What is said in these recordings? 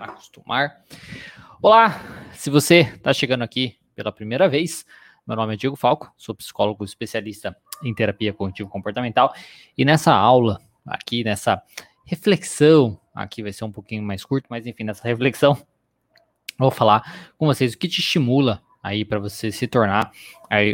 acostumar. Olá, se você está chegando aqui pela primeira vez, meu nome é Diego Falco, sou psicólogo especialista em terapia cognitivo comportamental e nessa aula aqui, nessa reflexão, aqui vai ser um pouquinho mais curto, mas enfim, nessa reflexão, vou falar com vocês o que te estimula aí para você se tornar,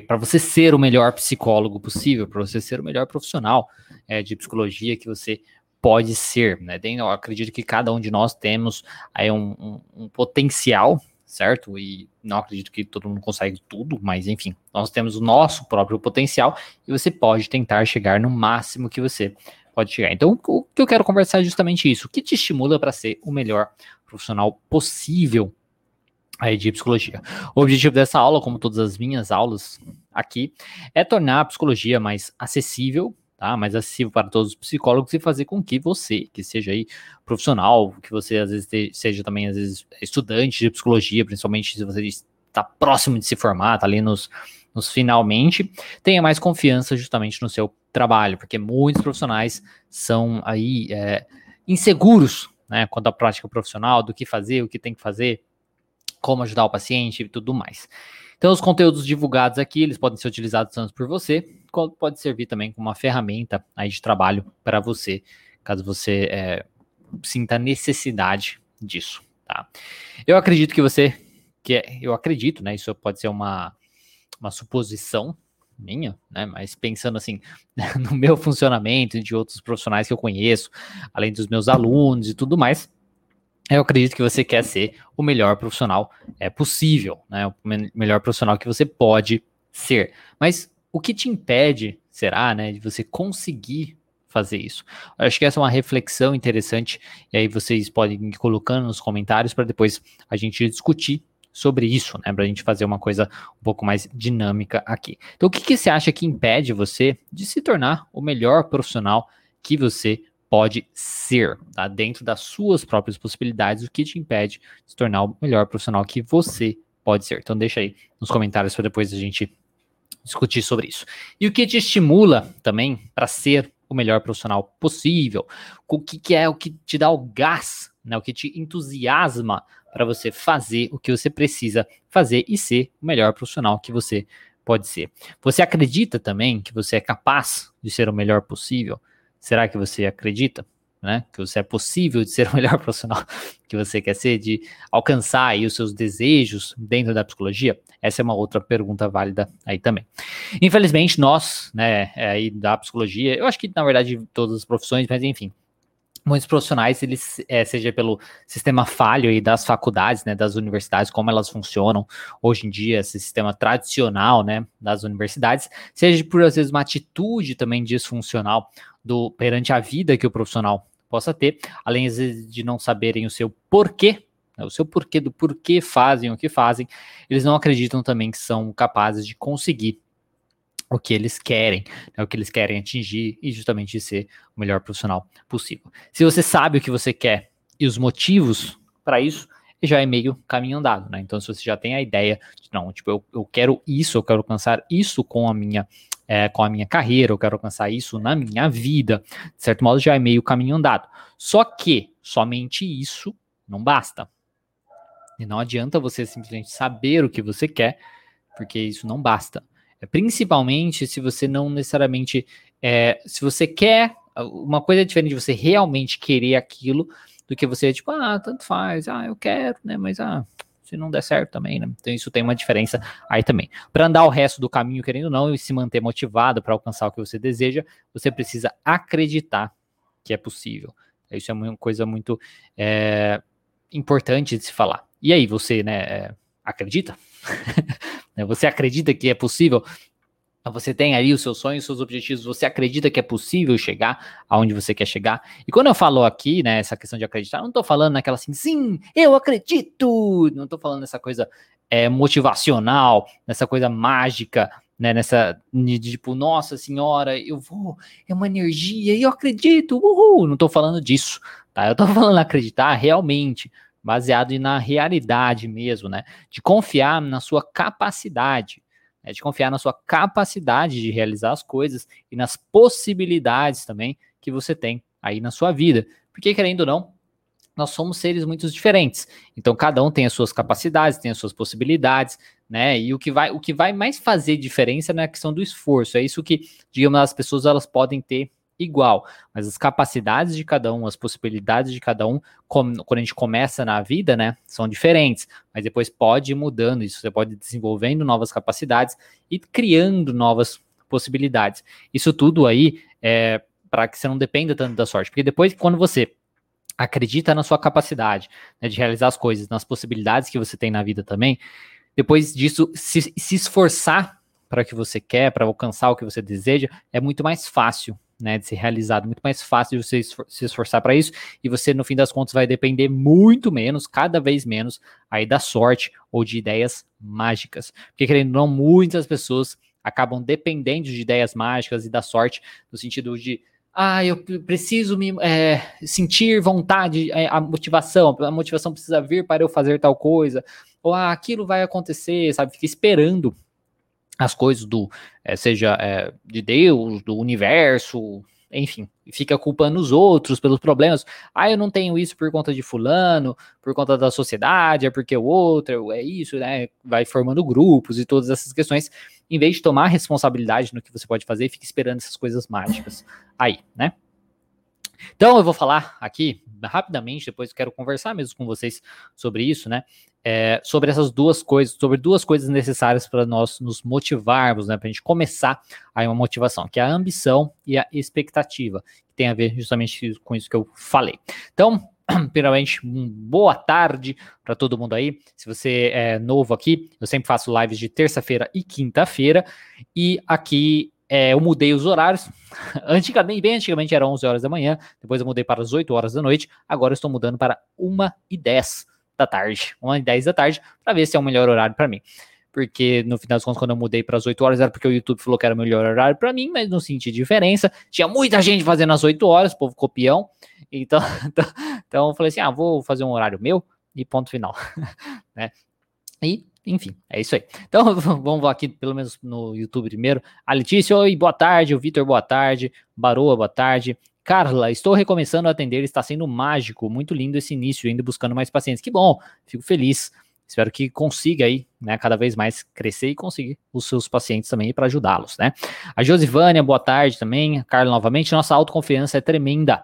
para você ser o melhor psicólogo possível, para você ser o melhor profissional é, de psicologia que você pode ser, né? Eu acredito que cada um de nós temos aí um, um, um, potencial, certo? E não acredito que todo mundo consegue tudo, mas enfim, nós temos o nosso próprio potencial e você pode tentar chegar no máximo que você pode chegar. Então, o que eu quero conversar é justamente isso. O que te estimula para ser o melhor profissional possível aí de psicologia. O objetivo dessa aula, como todas as minhas aulas aqui, é tornar a psicologia mais acessível tá? Mais acessível para todos os psicólogos e fazer com que você, que seja aí profissional, que você às vezes seja também às vezes estudante de psicologia, principalmente se você está próximo de se formar, está ali nos, nos finalmente, tenha mais confiança justamente no seu trabalho, porque muitos profissionais são aí é, inseguros, né, quanto à prática profissional, do que fazer, o que tem que fazer, como ajudar o paciente e tudo mais. Então, os conteúdos divulgados aqui, eles podem ser utilizados tanto por você, pode servir também como uma ferramenta aí de trabalho para você, caso você é, sinta necessidade disso, tá? Eu acredito que você, que é, eu acredito, né, isso pode ser uma, uma suposição minha, né, mas pensando assim, no meu funcionamento e de outros profissionais que eu conheço, além dos meus alunos e tudo mais, eu acredito que você quer ser o melhor profissional é possível, né? O melhor profissional que você pode ser. Mas o que te impede, será, né, de você conseguir fazer isso? Eu acho que essa é uma reflexão interessante e aí vocês podem ir colocando nos comentários para depois a gente discutir sobre isso, né, para a gente fazer uma coisa um pouco mais dinâmica aqui. Então, o que, que você acha que impede você de se tornar o melhor profissional que você pode ser, tá? Dentro das suas próprias possibilidades, o que te impede de se tornar o melhor profissional que você pode ser. Então deixa aí nos comentários para depois a gente discutir sobre isso. E o que te estimula também para ser o melhor profissional possível? O que, que é o que te dá o gás, né? O que te entusiasma para você fazer o que você precisa fazer e ser o melhor profissional que você pode ser. Você acredita também que você é capaz de ser o melhor possível? Será que você acredita? Né, que você é possível de ser o melhor profissional que você quer ser, de alcançar aí os seus desejos dentro da psicologia? Essa é uma outra pergunta válida aí também. Infelizmente, nós, né, é aí da psicologia, eu acho que na verdade todas as profissões, mas enfim, muitos profissionais, eles, é, seja pelo sistema falho aí das faculdades, né, das universidades, como elas funcionam hoje em dia, esse sistema tradicional, né, das universidades, seja por, às vezes, uma atitude também disfuncional do perante a vida que o profissional possa ter, além, de não saberem o seu porquê, né, o seu porquê do porquê fazem o que fazem, eles não acreditam também que são capazes de conseguir o que eles querem, né, o que eles querem atingir e justamente ser o melhor profissional possível. Se você sabe o que você quer e os motivos para isso, já é meio caminho andado, né? Então, se você já tem a ideia de, não, tipo, eu, eu quero isso, eu quero alcançar isso com a minha é, com a minha carreira, eu quero alcançar isso na minha vida, de certo modo já é meio caminho andado. Só que somente isso não basta. E não adianta você simplesmente saber o que você quer, porque isso não basta. É, principalmente se você não necessariamente. É, se você quer. Uma coisa é diferente de você realmente querer aquilo do que você, tipo, ah, tanto faz, ah, eu quero, né? Mas ah, se não der certo também, né? Então isso tem uma diferença aí também. Para andar o resto do caminho, querendo ou não, e se manter motivado para alcançar o que você deseja, você precisa acreditar que é possível. Isso é uma coisa muito é, importante de se falar. E aí, você, né, é, acredita? Você acredita que é possível? Você tem aí os seus sonhos, os seus objetivos, você acredita que é possível chegar aonde você quer chegar? E quando eu falo aqui, né, essa questão de acreditar, eu não tô falando naquela assim, sim, eu acredito! Não tô falando nessa coisa é, motivacional, nessa coisa mágica, né, nessa de, tipo, nossa senhora, eu vou, é uma energia, eu acredito, uhul! Não tô falando disso, tá? Eu tô falando acreditar realmente, baseado na realidade mesmo, né? De confiar na sua capacidade, né? de confiar na sua capacidade de realizar as coisas e nas possibilidades também que você tem aí na sua vida. Porque, querendo ou não, nós somos seres muito diferentes. Então, cada um tem as suas capacidades, tem as suas possibilidades, né? E o que vai, o que vai mais fazer diferença é na questão do esforço. É isso que, digamos, as pessoas elas podem ter igual, mas as capacidades de cada um, as possibilidades de cada um, quando a gente começa na vida, né, são diferentes, mas depois pode ir mudando isso, você pode ir desenvolvendo novas capacidades e criando novas possibilidades. Isso tudo aí é para que você não dependa tanto da sorte, porque depois quando você acredita na sua capacidade né, de realizar as coisas, nas possibilidades que você tem na vida também, depois disso, se, se esforçar para o que você quer, para alcançar o que você deseja, é muito mais fácil né, de ser realizado, muito mais fácil de você esfor se esforçar para isso, e você, no fim das contas, vai depender muito menos, cada vez menos, aí da sorte ou de ideias mágicas. Porque, querendo ou não, muitas pessoas acabam dependendo de ideias mágicas e da sorte, no sentido de ah, eu preciso me é, sentir vontade, é, a motivação, a motivação precisa vir para eu fazer tal coisa, ou ah, aquilo vai acontecer, sabe? Fica esperando as coisas do, é, seja é, de Deus, do universo, enfim, fica culpando os outros pelos problemas. Ah, eu não tenho isso por conta de fulano, por conta da sociedade, é porque o outro é isso, né? Vai formando grupos e todas essas questões em vez de tomar responsabilidade no que você pode fazer, fica esperando essas coisas mágicas aí, né? Então eu vou falar aqui rapidamente, depois quero conversar mesmo com vocês sobre isso, né? É, sobre essas duas coisas, sobre duas coisas necessárias para nós nos motivarmos, né? Para a gente começar aí uma motivação, que é a ambição e a expectativa, que tem a ver justamente com isso que eu falei. Então, primeiramente, boa tarde para todo mundo aí. Se você é novo aqui, eu sempre faço lives de terça-feira e quinta-feira. E aqui é, eu mudei os horários. Antigamente, bem antigamente era 11 horas da manhã, depois eu mudei para as 8 horas da noite. Agora eu estou mudando para 1 e 10 da tarde. 1 e 10 da tarde, para ver se é o melhor horário para mim porque no final das contas, quando eu mudei para as 8 horas, era porque o YouTube falou que era o melhor horário para mim, mas não senti diferença. Tinha muita gente fazendo as 8 horas, povo copião. Então, então, então eu falei assim: ah, vou fazer um horário meu e ponto final. né? E, enfim, é isso aí. Então, vamos aqui, pelo menos no YouTube primeiro. A Letícia, oi, boa tarde. O Vitor, boa tarde. Baroa, boa tarde. Carla, estou recomeçando a atender, está sendo mágico, muito lindo esse início, ainda buscando mais pacientes. Que bom, fico feliz. Espero que consiga aí, né, cada vez mais crescer e conseguir os seus pacientes também para ajudá-los, né? A Josivânia, boa tarde também. Carla, novamente, nossa autoconfiança é tremenda.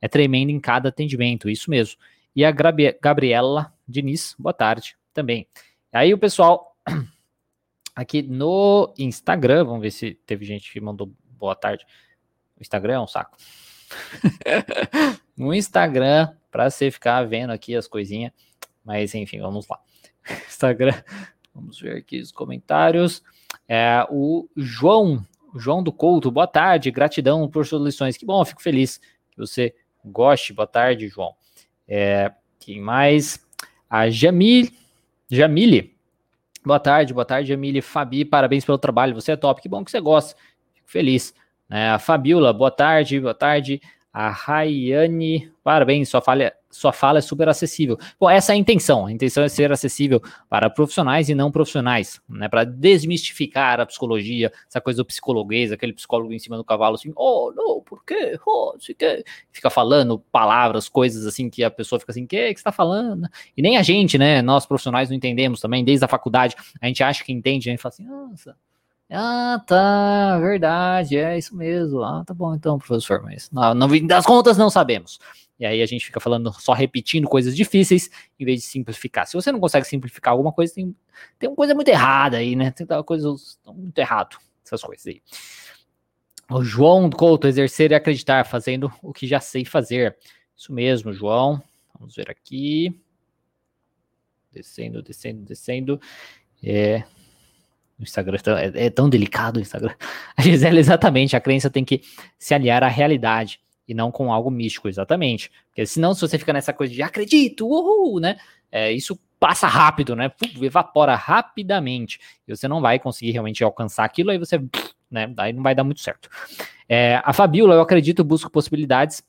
É tremenda em cada atendimento, isso mesmo. E a Gabriela Diniz, boa tarde também. Aí o pessoal aqui no Instagram, vamos ver se teve gente que mandou boa tarde. O Instagram é um saco. no Instagram, para você ficar vendo aqui as coisinhas. Mas enfim, vamos lá. Instagram. Vamos ver aqui os comentários. É, o João, João do Couto, boa tarde, gratidão por suas lições. Que bom, fico feliz que você goste. Boa tarde, João. É, quem mais? A Jamil, Jamile. Boa tarde, boa tarde, Jamile. Fabi, parabéns pelo trabalho. Você é top. Que bom que você gosta. Fico feliz. É, a Fabiola, boa tarde, boa tarde. A Rayane, parabéns, sua fala, sua fala é super acessível. Bom, essa é a intenção. A intenção é ser acessível para profissionais e não profissionais, né? Para desmistificar a psicologia, essa coisa do psicologuês, aquele psicólogo em cima do cavalo, assim, oh, não, por quê? Oh, se quê? Fica falando palavras, coisas assim que a pessoa fica assim, que que está falando? E nem a gente, né? Nós profissionais não entendemos também, desde a faculdade, a gente acha que entende, a gente fala assim, nossa tá, verdade, é isso mesmo. Ah, tá bom então, professor, mas não, não das contas não sabemos. E aí a gente fica falando, só repetindo coisas difíceis, em vez de simplificar. Se você não consegue simplificar alguma coisa, tem, tem uma coisa muito errada aí, né? Tem coisa muito errado, essas coisas aí. O João Couto, exercer e acreditar, fazendo o que já sei fazer. Isso mesmo, João. Vamos ver aqui. Descendo, descendo, descendo. É, o Instagram é, é, tão delicado o Instagram. A Gisele, exatamente, a crença tem que se aliar à realidade e não com algo místico, exatamente. Porque senão, se você fica nessa coisa de acredito, uhul, né? É, isso passa rápido, né? evapora rapidamente. E você não vai conseguir realmente alcançar aquilo, aí você, né? Daí não vai dar muito certo. É, a Fabiola, eu acredito, busco possibilidades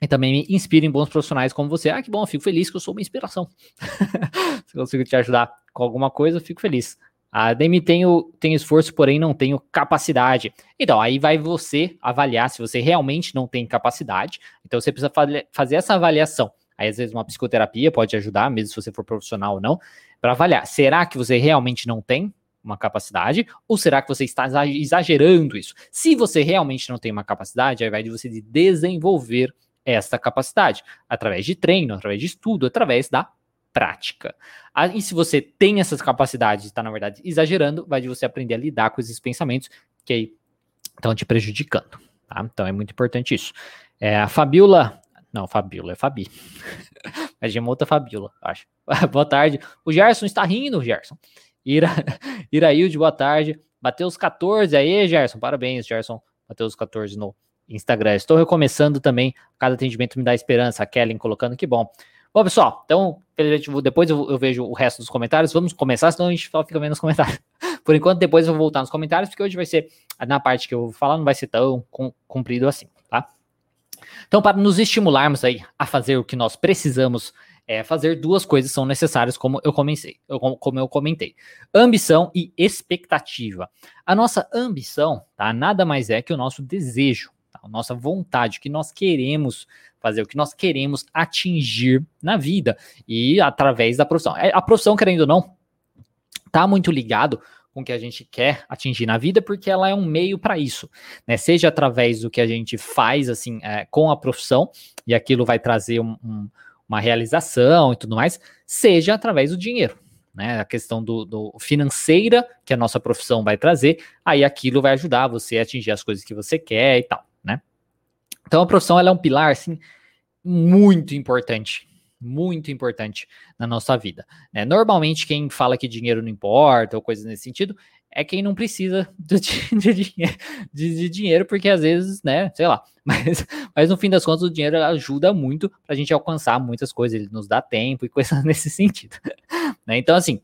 e também me inspira em bons profissionais como você. Ah, que bom, fico feliz que eu sou uma inspiração. Se eu consigo te ajudar com alguma coisa, fico feliz. A Demi tenho, tenho esforço, porém não tenho capacidade. Então, aí vai você avaliar se você realmente não tem capacidade. Então, você precisa fazer essa avaliação Aí, às vezes, uma psicoterapia pode ajudar, mesmo se você for profissional ou não, para avaliar. Será que você realmente não tem uma capacidade, ou será que você está exagerando isso? Se você realmente não tem uma capacidade, aí vai de você de desenvolver esta capacidade através de treino, através de estudo, através da prática. E se você tem essas capacidades está, na verdade, exagerando, vai de você aprender a lidar com esses pensamentos que aí estão te prejudicando. Tá? Então é muito importante isso. É, a Fabiola. Não, Fabiola, é Fabi. é de outra Fabiola, acho. boa tarde. O Gerson está rindo, Gerson. Ira, Irailde, boa tarde. Bateu os 14 aí, Gerson. Parabéns, Gerson. Bateu os 14 no Instagram. Estou recomeçando também. Cada atendimento me dá esperança. A Kellen colocando que bom. Bom, pessoal, então, depois eu, vejo o resto dos comentários. Vamos começar, senão a gente só fica vendo os comentários. Por enquanto, depois eu vou voltar nos comentários, porque hoje vai ser, na parte que eu vou falar, não vai ser tão comprido assim, tá? Então, para nos estimularmos aí a fazer o que nós precisamos é, fazer, duas coisas são necessárias, como eu comecei, como eu comentei: ambição e expectativa. A nossa ambição, tá? Nada mais é que o nosso desejo a nossa vontade, que nós queremos fazer, o que nós queremos atingir na vida e através da profissão. É, a profissão, querendo ou não, tá muito ligado com o que a gente quer atingir na vida, porque ela é um meio para isso, né? Seja através do que a gente faz assim é, com a profissão e aquilo vai trazer um, um, uma realização e tudo mais, seja através do dinheiro né? A questão do, do, financeira que a nossa profissão vai trazer, aí aquilo vai ajudar você a atingir as coisas que você quer e tal? Então a profissão ela é um pilar assim muito importante, muito importante na nossa vida. Né? Normalmente quem fala que dinheiro não importa ou coisas nesse sentido é quem não precisa de, de, de, de, dinheiro, porque às vezes, né, sei lá, mas, mas no fim das contas o dinheiro ajuda muito para a gente alcançar muitas coisas, ele nos dá tempo e coisas nesse sentido. Né? Então, assim,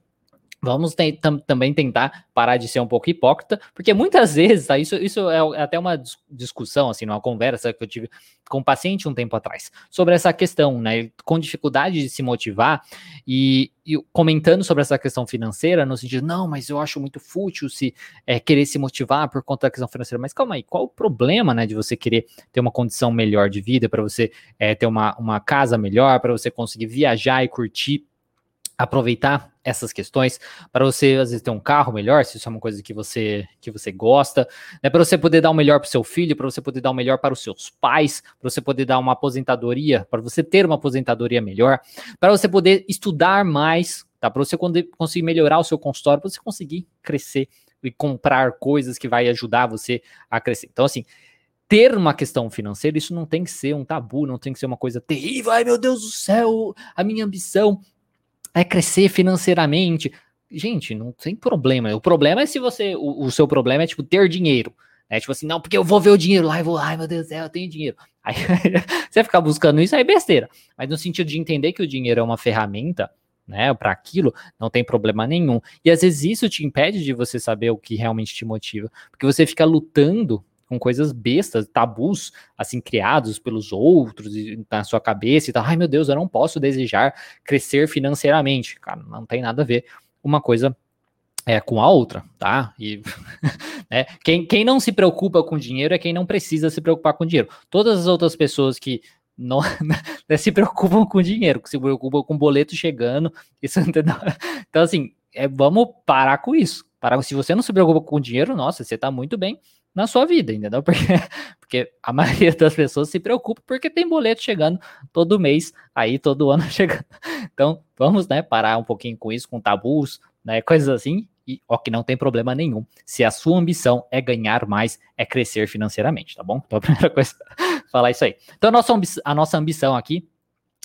Vamos tam, também tentar parar de ser um pouco hipócrita, porque muitas vezes, tá, isso, isso é, é até uma discussão, assim, numa conversa que eu tive com um paciente um tempo atrás, sobre essa questão, né, com dificuldade de se motivar e, e comentando sobre essa questão financeira, no sentido, não, mas eu acho muito fútil se é, querer se motivar por conta da questão financeira, mas calma aí, qual o problema, né, de você querer ter uma condição melhor de vida, para você é, ter uma, uma casa melhor, para você conseguir viajar e curtir aproveitar essas questões para você às vezes ter um carro melhor, se isso é uma coisa que você que você gosta, né, para você poder dar o melhor para o seu filho, para você poder dar o melhor para os seus pais, para você poder dar uma aposentadoria, para você ter uma aposentadoria melhor, para você poder estudar mais, tá? Para você conseguir melhorar o seu consultório, para você conseguir crescer e comprar coisas que vai ajudar você a crescer. Então assim, ter uma questão financeira, isso não tem que ser um tabu, não tem que ser uma coisa terrível. Ai, meu Deus do céu, a minha ambição é crescer financeiramente. Gente, não tem problema. O problema é se você. O, o seu problema é, tipo, ter dinheiro. É tipo assim, não, porque eu vou ver o dinheiro lá e vou, ai meu Deus do céu, eu tenho dinheiro. Aí você ficar buscando isso aí é besteira. Mas no sentido de entender que o dinheiro é uma ferramenta, né, para aquilo, não tem problema nenhum. E às vezes isso te impede de você saber o que realmente te motiva, porque você fica lutando com coisas bestas, tabus, assim, criados pelos outros na sua cabeça e tal. Ai, meu Deus, eu não posso desejar crescer financeiramente. Cara, não tem nada a ver uma coisa é, com a outra, tá? E né, quem, quem não se preocupa com dinheiro é quem não precisa se preocupar com dinheiro. Todas as outras pessoas que não né, se preocupam com dinheiro, que se preocupam com boleto chegando, isso entendeu? Então, assim, é, vamos parar com isso. Parar, se você não se preocupa com dinheiro, nossa, você tá muito bem na sua vida, entendeu? Porque, porque a maioria das pessoas se preocupa porque tem boleto chegando todo mês, aí todo ano chegando. Então, vamos, né, parar um pouquinho com isso, com tabus, né, coisas assim, e ó, que não tem problema nenhum. Se a sua ambição é ganhar mais, é crescer financeiramente, tá bom? Então, a primeira coisa, falar isso aí. Então, a nossa, a nossa ambição aqui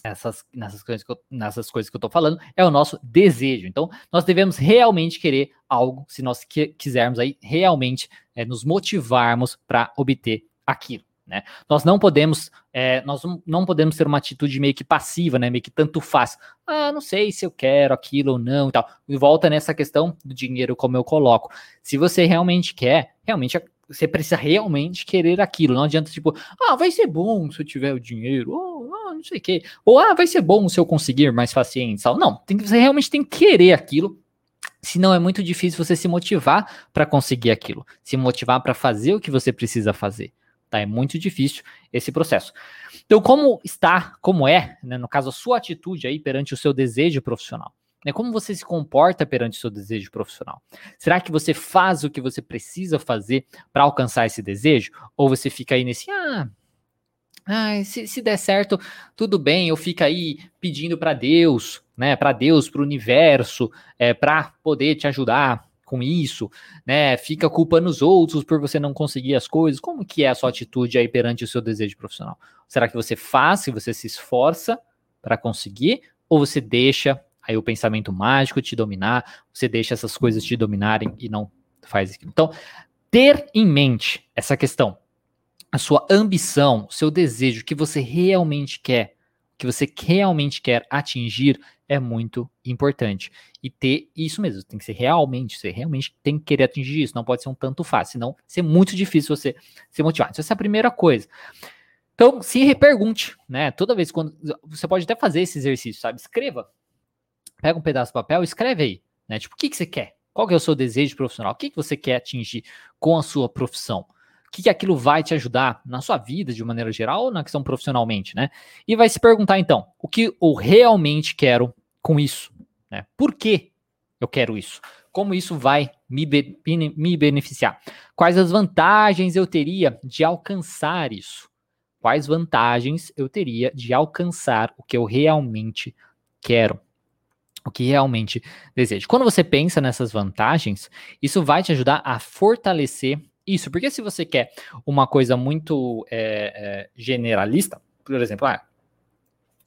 essas, nessas, coisas que eu, nessas coisas que eu tô falando, é o nosso desejo. Então, nós devemos realmente querer algo, se nós que, quisermos aí realmente é, nos motivarmos para obter aquilo. Né? Nós não podemos, é, nós não podemos ter uma atitude meio que passiva, né? Meio que tanto faz. Ah, não sei se eu quero aquilo ou não e tal. E volta nessa questão do dinheiro, como eu coloco. Se você realmente quer, realmente você precisa realmente querer aquilo. Não adianta, tipo, ah, vai ser bom se eu tiver o dinheiro, ou ah, não sei o quê. Ou ah, vai ser bom se eu conseguir mais paciente. Não, tem você realmente tem que querer aquilo. Senão é muito difícil você se motivar para conseguir aquilo, se motivar para fazer o que você precisa fazer. tá? É muito difícil esse processo. Então, como está, como é, né, no caso, a sua atitude aí perante o seu desejo profissional? Né, como você se comporta perante o seu desejo profissional? Será que você faz o que você precisa fazer para alcançar esse desejo? Ou você fica aí nesse, ah, ah se, se der certo, tudo bem, eu fico aí pedindo para Deus, né, para Deus, para o universo, é, para poder te ajudar, com isso, né? Fica culpando os outros por você não conseguir as coisas. Como que é a sua atitude aí perante o seu desejo profissional? Será que você faz, que você se esforça para conseguir, ou você deixa aí o pensamento mágico te dominar, você deixa essas coisas te dominarem e não faz aquilo? Então, ter em mente essa questão, a sua ambição, o seu desejo, o que você realmente quer, o que você realmente quer atingir é muito importante. E ter isso mesmo, tem que ser realmente, você realmente tem que querer atingir isso, não pode ser um tanto fácil, senão ser muito difícil você se motivar. Então, essa é a primeira coisa. Então, se repergunte, né? Toda vez quando. Você pode até fazer esse exercício, sabe? Escreva. Pega um pedaço de papel, escreve aí, né? Tipo, o que, que você quer? Qual que é o seu desejo profissional? O que, que você quer atingir com a sua profissão? O que, que aquilo vai te ajudar na sua vida de maneira geral ou na questão profissionalmente, né? E vai se perguntar então, o que eu realmente quero com isso? Né? Por que eu quero isso? Como isso vai me, be me beneficiar? Quais as vantagens eu teria de alcançar isso? Quais vantagens eu teria de alcançar o que eu realmente quero? O que realmente desejo. Quando você pensa nessas vantagens, isso vai te ajudar a fortalecer isso. Porque se você quer uma coisa muito é, é, generalista, por exemplo, ah,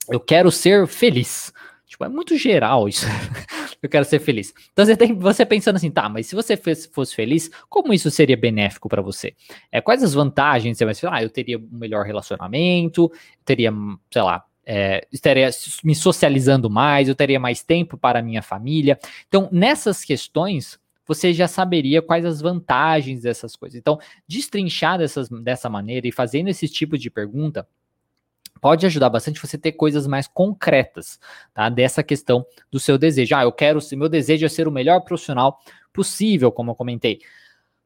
eu quero ser feliz. Tipo, é muito geral isso. eu quero ser feliz. Então você tem você pensando assim, tá, mas se você fosse feliz, como isso seria benéfico para você? É, quais as vantagens você vai falar? Ah, eu teria um melhor relacionamento, teria, sei lá, é, estaria me socializando mais, eu teria mais tempo para a minha família. Então, nessas questões, você já saberia quais as vantagens dessas coisas. Então, destrinchar dessas, dessa maneira e fazendo esse tipo de pergunta pode ajudar bastante você ter coisas mais concretas, tá? Dessa questão do seu desejo. Ah, eu quero, meu desejo é ser o melhor profissional possível, como eu comentei.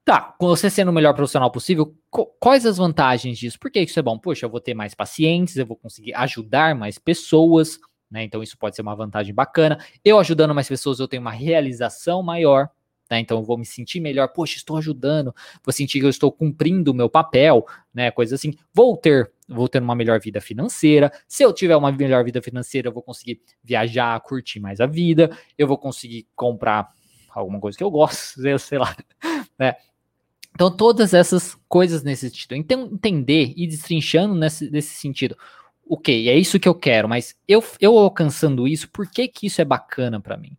Tá, com você sendo o melhor profissional possível, quais as vantagens disso? Por que isso é bom? Poxa, eu vou ter mais pacientes, eu vou conseguir ajudar mais pessoas, né? Então isso pode ser uma vantagem bacana. Eu ajudando mais pessoas, eu tenho uma realização maior, né? Então eu vou me sentir melhor, poxa, estou ajudando, vou sentir que eu estou cumprindo o meu papel, né? Coisa assim. Vou ter, vou ter uma melhor vida financeira. Se eu tiver uma melhor vida financeira, eu vou conseguir viajar, curtir mais a vida, eu vou conseguir comprar alguma coisa que eu gosto, sei lá, né? Então, todas essas coisas nesse sentido. Então, entender e destrinchando nesse, nesse sentido. Ok, é isso que eu quero, mas eu, eu alcançando isso, por que, que isso é bacana para mim?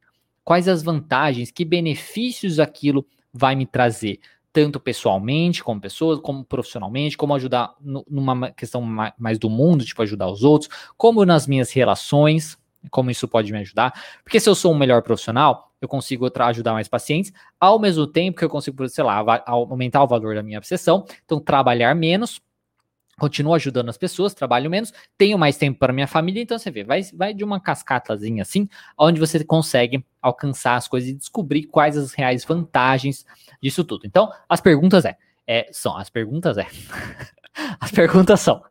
Quais as vantagens, que benefícios aquilo vai me trazer, tanto pessoalmente, como pessoa, como profissionalmente, como ajudar numa questão mais do mundo, tipo ajudar os outros, como nas minhas relações, como isso pode me ajudar. Porque se eu sou um melhor profissional, eu consigo ajudar mais pacientes, ao mesmo tempo que eu consigo, sei lá, aumentar o valor da minha sessão, então trabalhar menos, continuo ajudando as pessoas, trabalho menos, tenho mais tempo para minha família, então você vê, vai, vai de uma cascatazinha assim, onde você consegue alcançar as coisas e descobrir quais as reais vantagens disso tudo. Então, as perguntas é, é são, as perguntas é, as perguntas são,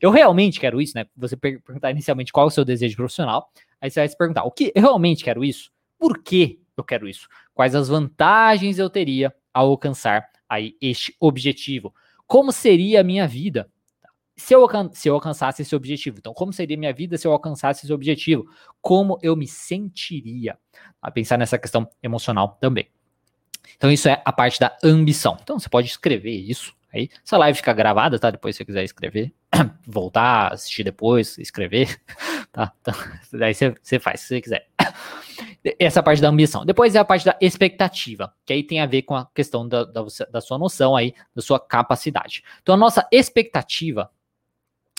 eu realmente quero isso, né? Você perguntar inicialmente qual é o seu desejo profissional, aí você vai se perguntar, o que eu realmente quero isso? Por que eu quero isso? Quais as vantagens eu teria ao alcançar aí este objetivo? Como seria a minha vida? Se eu, se eu alcançasse esse objetivo. Então, como seria minha vida se eu alcançasse esse objetivo? Como eu me sentiria? A pensar nessa questão emocional também. Então, isso é a parte da ambição. Então, você pode escrever isso aí. Essa live fica gravada, tá? Depois, se você quiser escrever, voltar, assistir depois, escrever, tá? Então, daí você, você faz, se você quiser. Essa parte da ambição. Depois é a parte da expectativa, que aí tem a ver com a questão da, da, da sua noção aí, da sua capacidade. Então, a nossa expectativa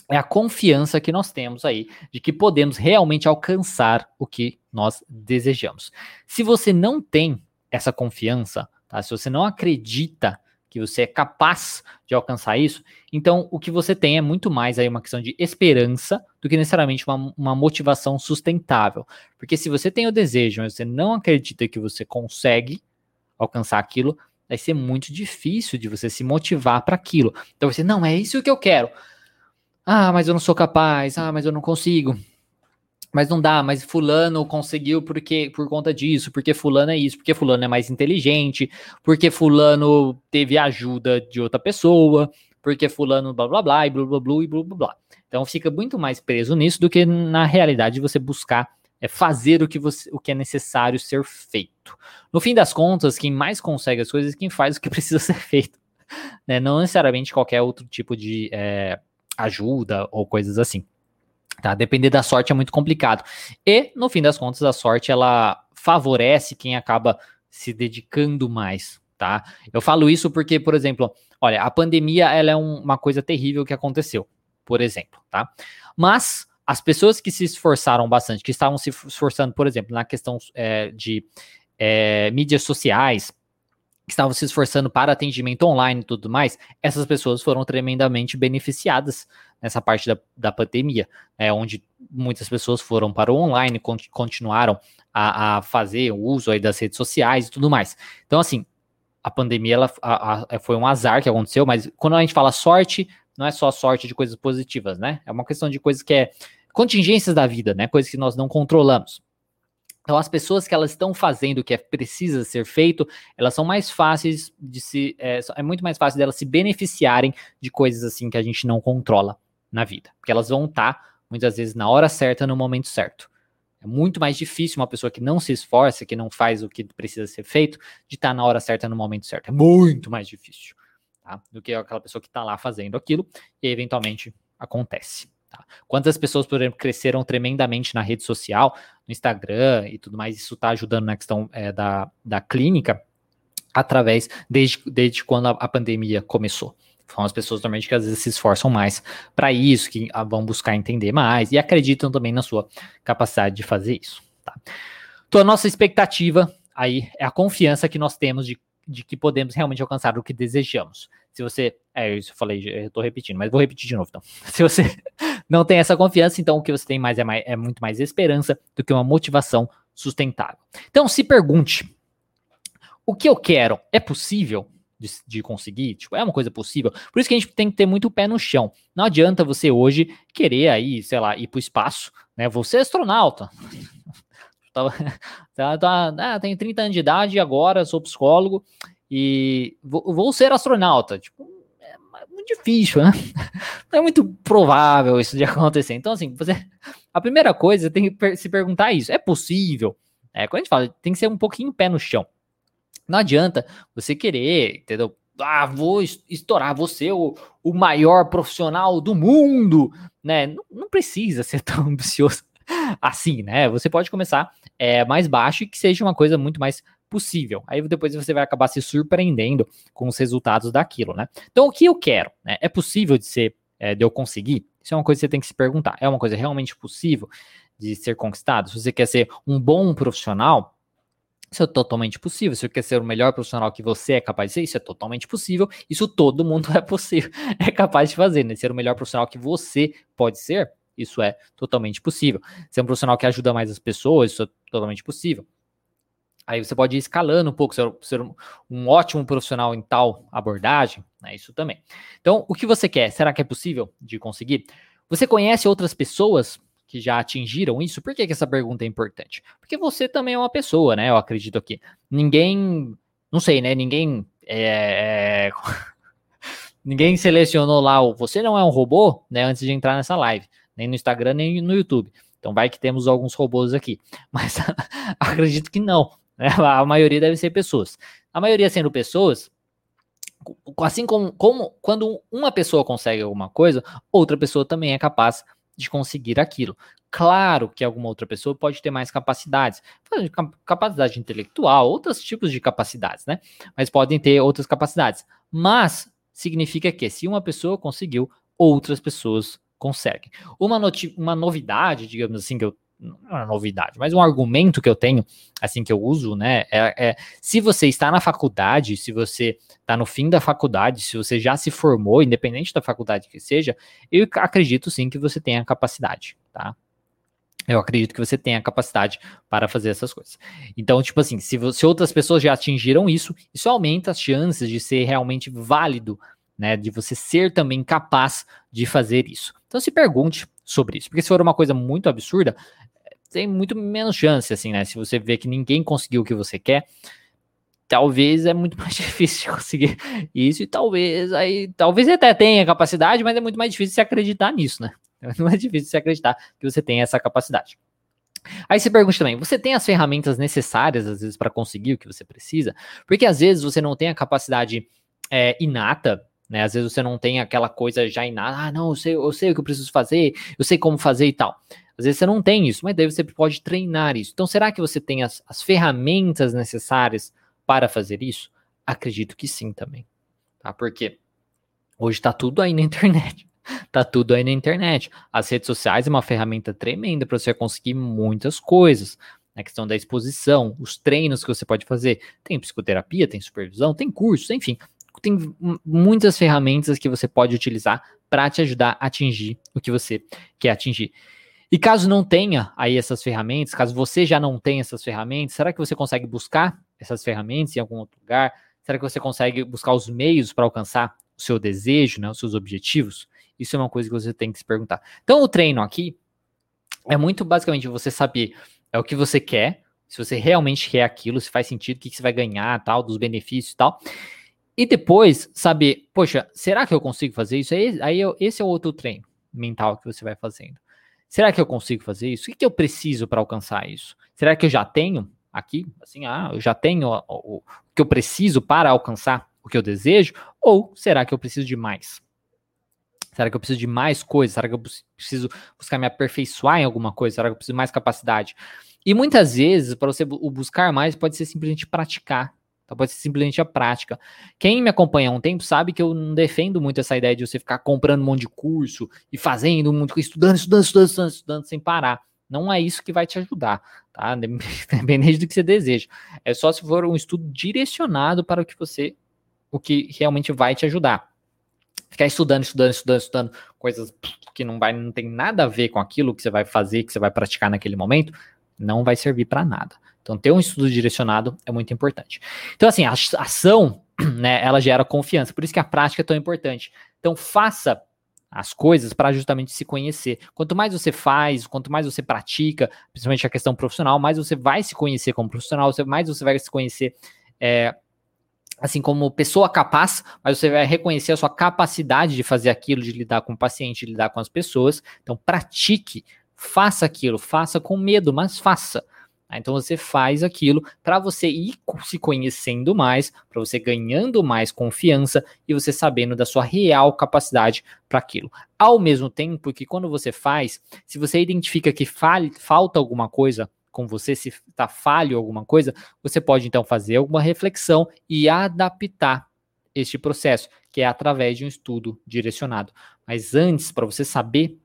é a confiança que nós temos aí de que podemos realmente alcançar o que nós desejamos. Se você não tem essa confiança, tá? se você não acredita que você é capaz de alcançar isso, então o que você tem é muito mais aí uma questão de esperança do que necessariamente uma, uma motivação sustentável. Porque se você tem o desejo, mas você não acredita que você consegue alcançar aquilo, vai ser muito difícil de você se motivar para aquilo. Então você, não, é isso que eu quero. Ah, mas eu não sou capaz. Ah, mas eu não consigo. Mas não dá, mas fulano conseguiu porque por conta disso, porque fulano é isso, porque fulano é mais inteligente, porque fulano teve ajuda de outra pessoa, porque fulano blá blá blá e blá blá blá e blá blá blá. Então fica muito mais preso nisso do que na realidade você buscar é fazer o que, você, o que é necessário ser feito. No fim das contas, quem mais consegue as coisas é quem faz o que precisa ser feito. Né? Não necessariamente qualquer outro tipo de é, ajuda ou coisas assim. Tá? Depender da sorte é muito complicado. E, no fim das contas, a sorte ela favorece quem acaba se dedicando mais. Tá? Eu falo isso porque, por exemplo, olha, a pandemia ela é um, uma coisa terrível que aconteceu, por exemplo, tá? Mas as pessoas que se esforçaram bastante, que estavam se esforçando, por exemplo, na questão é, de é, mídias sociais, que estavam se esforçando para atendimento online e tudo mais, essas pessoas foram tremendamente beneficiadas nessa parte da, da pandemia, é, onde muitas pessoas foram para o online, continuaram a, a, fazer o uso aí das redes sociais e tudo mais. Então, assim, a pandemia ela, a, foi um azar que aconteceu, mas quando a gente fala sorte, não é só sorte de coisas positivas, né? É uma questão de coisas que é contingências da vida, né? Coisas que nós não controlamos. Então, as pessoas que elas estão fazendo o que é precisa ser feito, elas são mais fáceis de se. É, é, muito mais fácil delas se beneficiarem de coisas assim que a gente não controla na vida. Porque elas vão estar, tá, muitas vezes, na hora certa, no momento certo. É muito mais difícil uma pessoa que não se esforça, que não faz o que precisa ser feito, de estar tá na hora certa, no momento certo. É muito mais difícil tá? do que aquela pessoa que está lá fazendo aquilo e eventualmente acontece. Tá? Quantas pessoas, por exemplo, cresceram tremendamente na rede social, no Instagram e tudo mais, isso está ajudando na questão é, da, da clínica, através, desde, desde quando a, a pandemia começou. São as pessoas normalmente que às vezes se esforçam mais para isso, que ah, vão buscar entender mais e acreditam também na sua capacidade de fazer isso. Tá? Então, a nossa expectativa aí é a confiança que nós temos de de que podemos realmente alcançar o que desejamos. Se você. É, isso eu falei, eu tô repetindo, mas vou repetir de novo então. Se você não tem essa confiança, então o que você tem mais é, mais, é muito mais esperança do que uma motivação sustentável. Então se pergunte: o que eu quero é possível? De, de, conseguir, tipo, é uma coisa possível. Por isso que a gente tem que ter muito pé no chão. Não adianta você hoje querer aí, sei lá, ir para o espaço, né? Você é astronauta. Tava, tá, tá, ah, tenho 30 anos de idade agora, sou psicólogo e vou, vou ser astronauta. Tipo, é muito difícil, né? Não é muito provável isso de acontecer. Então, assim, você, a primeira coisa tem que se perguntar isso: é possível? É, quando a gente fala, tem que ser um pouquinho pé no chão. Não adianta você querer, entendeu? Ah, vou estourar, vou ser o, o maior profissional do mundo, né? Não, não precisa ser tão ambicioso assim, né? Você pode começar é, mais baixo e que seja uma coisa muito mais possível. Aí depois você vai acabar se surpreendendo com os resultados daquilo, né? Então, o que eu quero? Né? É possível de ser, é, de eu conseguir? Isso é uma coisa que você tem que se perguntar. É uma coisa realmente possível de ser conquistado? Se você quer ser um bom profissional, isso é totalmente possível. Se você quer ser o melhor profissional que você é capaz de ser, isso é totalmente possível. Isso todo mundo é possível, é capaz de fazer, né? Ser o melhor profissional que você pode ser, isso é totalmente possível. Ser um profissional que ajuda mais as pessoas, isso é totalmente possível. Aí você pode ir escalando um pouco, ser, um ótimo profissional em tal abordagem, né? Isso também. Então, o que você quer? Será que é possível de conseguir? Você conhece outras pessoas que já atingiram isso? Por que, que essa pergunta é importante? Porque você também é uma pessoa, né? Eu acredito aqui. Ninguém, não sei, né? Ninguém é, é ninguém selecionou lá o você não é um robô, né? Antes de entrar nessa live nem no Instagram, nem no YouTube. Então vai que temos alguns robôs aqui. Mas acredito que não. Né? A maioria deve ser pessoas. A maioria sendo pessoas, assim como, como quando uma pessoa consegue alguma coisa, outra pessoa também é capaz de conseguir aquilo. Claro que alguma outra pessoa pode ter mais capacidades, capacidade intelectual, outros tipos de capacidades, né? Mas podem ter outras capacidades. Mas significa que se uma pessoa conseguiu, outras pessoas conseguem. Uma, uma novidade, digamos assim, que eu não é uma novidade, mas um argumento que eu tenho, assim que eu uso, né, é, é se você está na faculdade, se você está no fim da faculdade, se você já se formou, independente da faculdade que seja, eu acredito sim que você tenha capacidade, tá? eu acredito que você tem a capacidade para fazer essas coisas. Então, tipo assim, se, se outras pessoas já atingiram isso, isso aumenta as chances de ser realmente válido, né? De você ser também capaz de fazer isso. Então, se pergunte sobre isso, porque se for uma coisa muito absurda, tem muito menos chance, assim, né? Se você vê que ninguém conseguiu o que você quer, talvez é muito mais difícil de conseguir isso e talvez aí talvez até tenha capacidade, mas é muito mais difícil se acreditar nisso, né? Não é difícil se acreditar que você tem essa capacidade. Aí você pergunta também, você tem as ferramentas necessárias, às vezes, para conseguir o que você precisa? Porque às vezes você não tem a capacidade é, inata, né? Às vezes você não tem aquela coisa já inata, ah, não, eu sei, eu sei o que eu preciso fazer, eu sei como fazer e tal. Às vezes você não tem isso, mas daí você pode treinar isso. Então, será que você tem as, as ferramentas necessárias para fazer isso? Acredito que sim também. Tá? Porque hoje está tudo aí na internet. Tá tudo aí na internet. As redes sociais é uma ferramenta tremenda para você conseguir muitas coisas. A questão da exposição, os treinos que você pode fazer. Tem psicoterapia, tem supervisão, tem cursos, enfim. Tem muitas ferramentas que você pode utilizar para te ajudar a atingir o que você quer atingir. E caso não tenha aí essas ferramentas, caso você já não tenha essas ferramentas, será que você consegue buscar essas ferramentas em algum outro lugar? Será que você consegue buscar os meios para alcançar o seu desejo, né, os seus objetivos? Isso é uma coisa que você tem que se perguntar. Então, o treino aqui é muito basicamente você saber é o que você quer, se você realmente quer aquilo, se faz sentido, o que, você vai ganhar, tal, dos benefícios e tal. E depois saber, poxa, será que eu consigo fazer isso? Aí, aí eu, esse é o outro treino mental que você vai fazendo. Será que eu consigo fazer isso? O que, que eu preciso para alcançar isso? Será que eu já tenho aqui? Assim, ah, eu já tenho o, o, o que eu preciso para alcançar o que eu desejo? Ou será que eu preciso de mais? Será que eu preciso de mais coisas? Será que eu preciso buscar me aperfeiçoar em alguma coisa? Será que eu preciso de mais capacidade? E muitas vezes, para você buscar mais, pode ser simplesmente praticar. Então pode ser simplesmente a prática. Quem me acompanha há um tempo sabe que eu não defendo muito essa ideia de você ficar comprando um monte de curso e fazendo muito, estudando, estudando, estudando, estudando, estudando sem parar. Não é isso que vai te ajudar, tá? Dependendo do que você deseja. É só se for um estudo direcionado para o que você, o que realmente vai te ajudar ficar estudando, estudando, estudando, estudando coisas que não vai, não tem nada a ver com aquilo que você vai fazer, que você vai praticar naquele momento, não vai servir para nada. Então, ter um estudo direcionado é muito importante. Então, assim, a ação, né, ela gera confiança, por isso que a prática é tão importante. Então, faça as coisas para justamente se conhecer. Quanto mais você faz, quanto mais você pratica, principalmente a questão profissional, mais você vai se conhecer como profissional, mais você vai se conhecer é, assim como pessoa capaz, mas você vai reconhecer a sua capacidade de fazer aquilo, de lidar com o paciente, de lidar com as pessoas. Então, pratique, faça aquilo, faça com medo, mas faça. Tá? Então você faz aquilo para você ir se conhecendo mais, para você ganhando mais confiança e você sabendo da sua real capacidade para aquilo. Ao mesmo tempo que quando você faz, se você identifica que falta alguma coisa, com você, se está falho alguma coisa, você pode então fazer alguma reflexão e adaptar este processo, que é através de um estudo direcionado. Mas antes, para você saber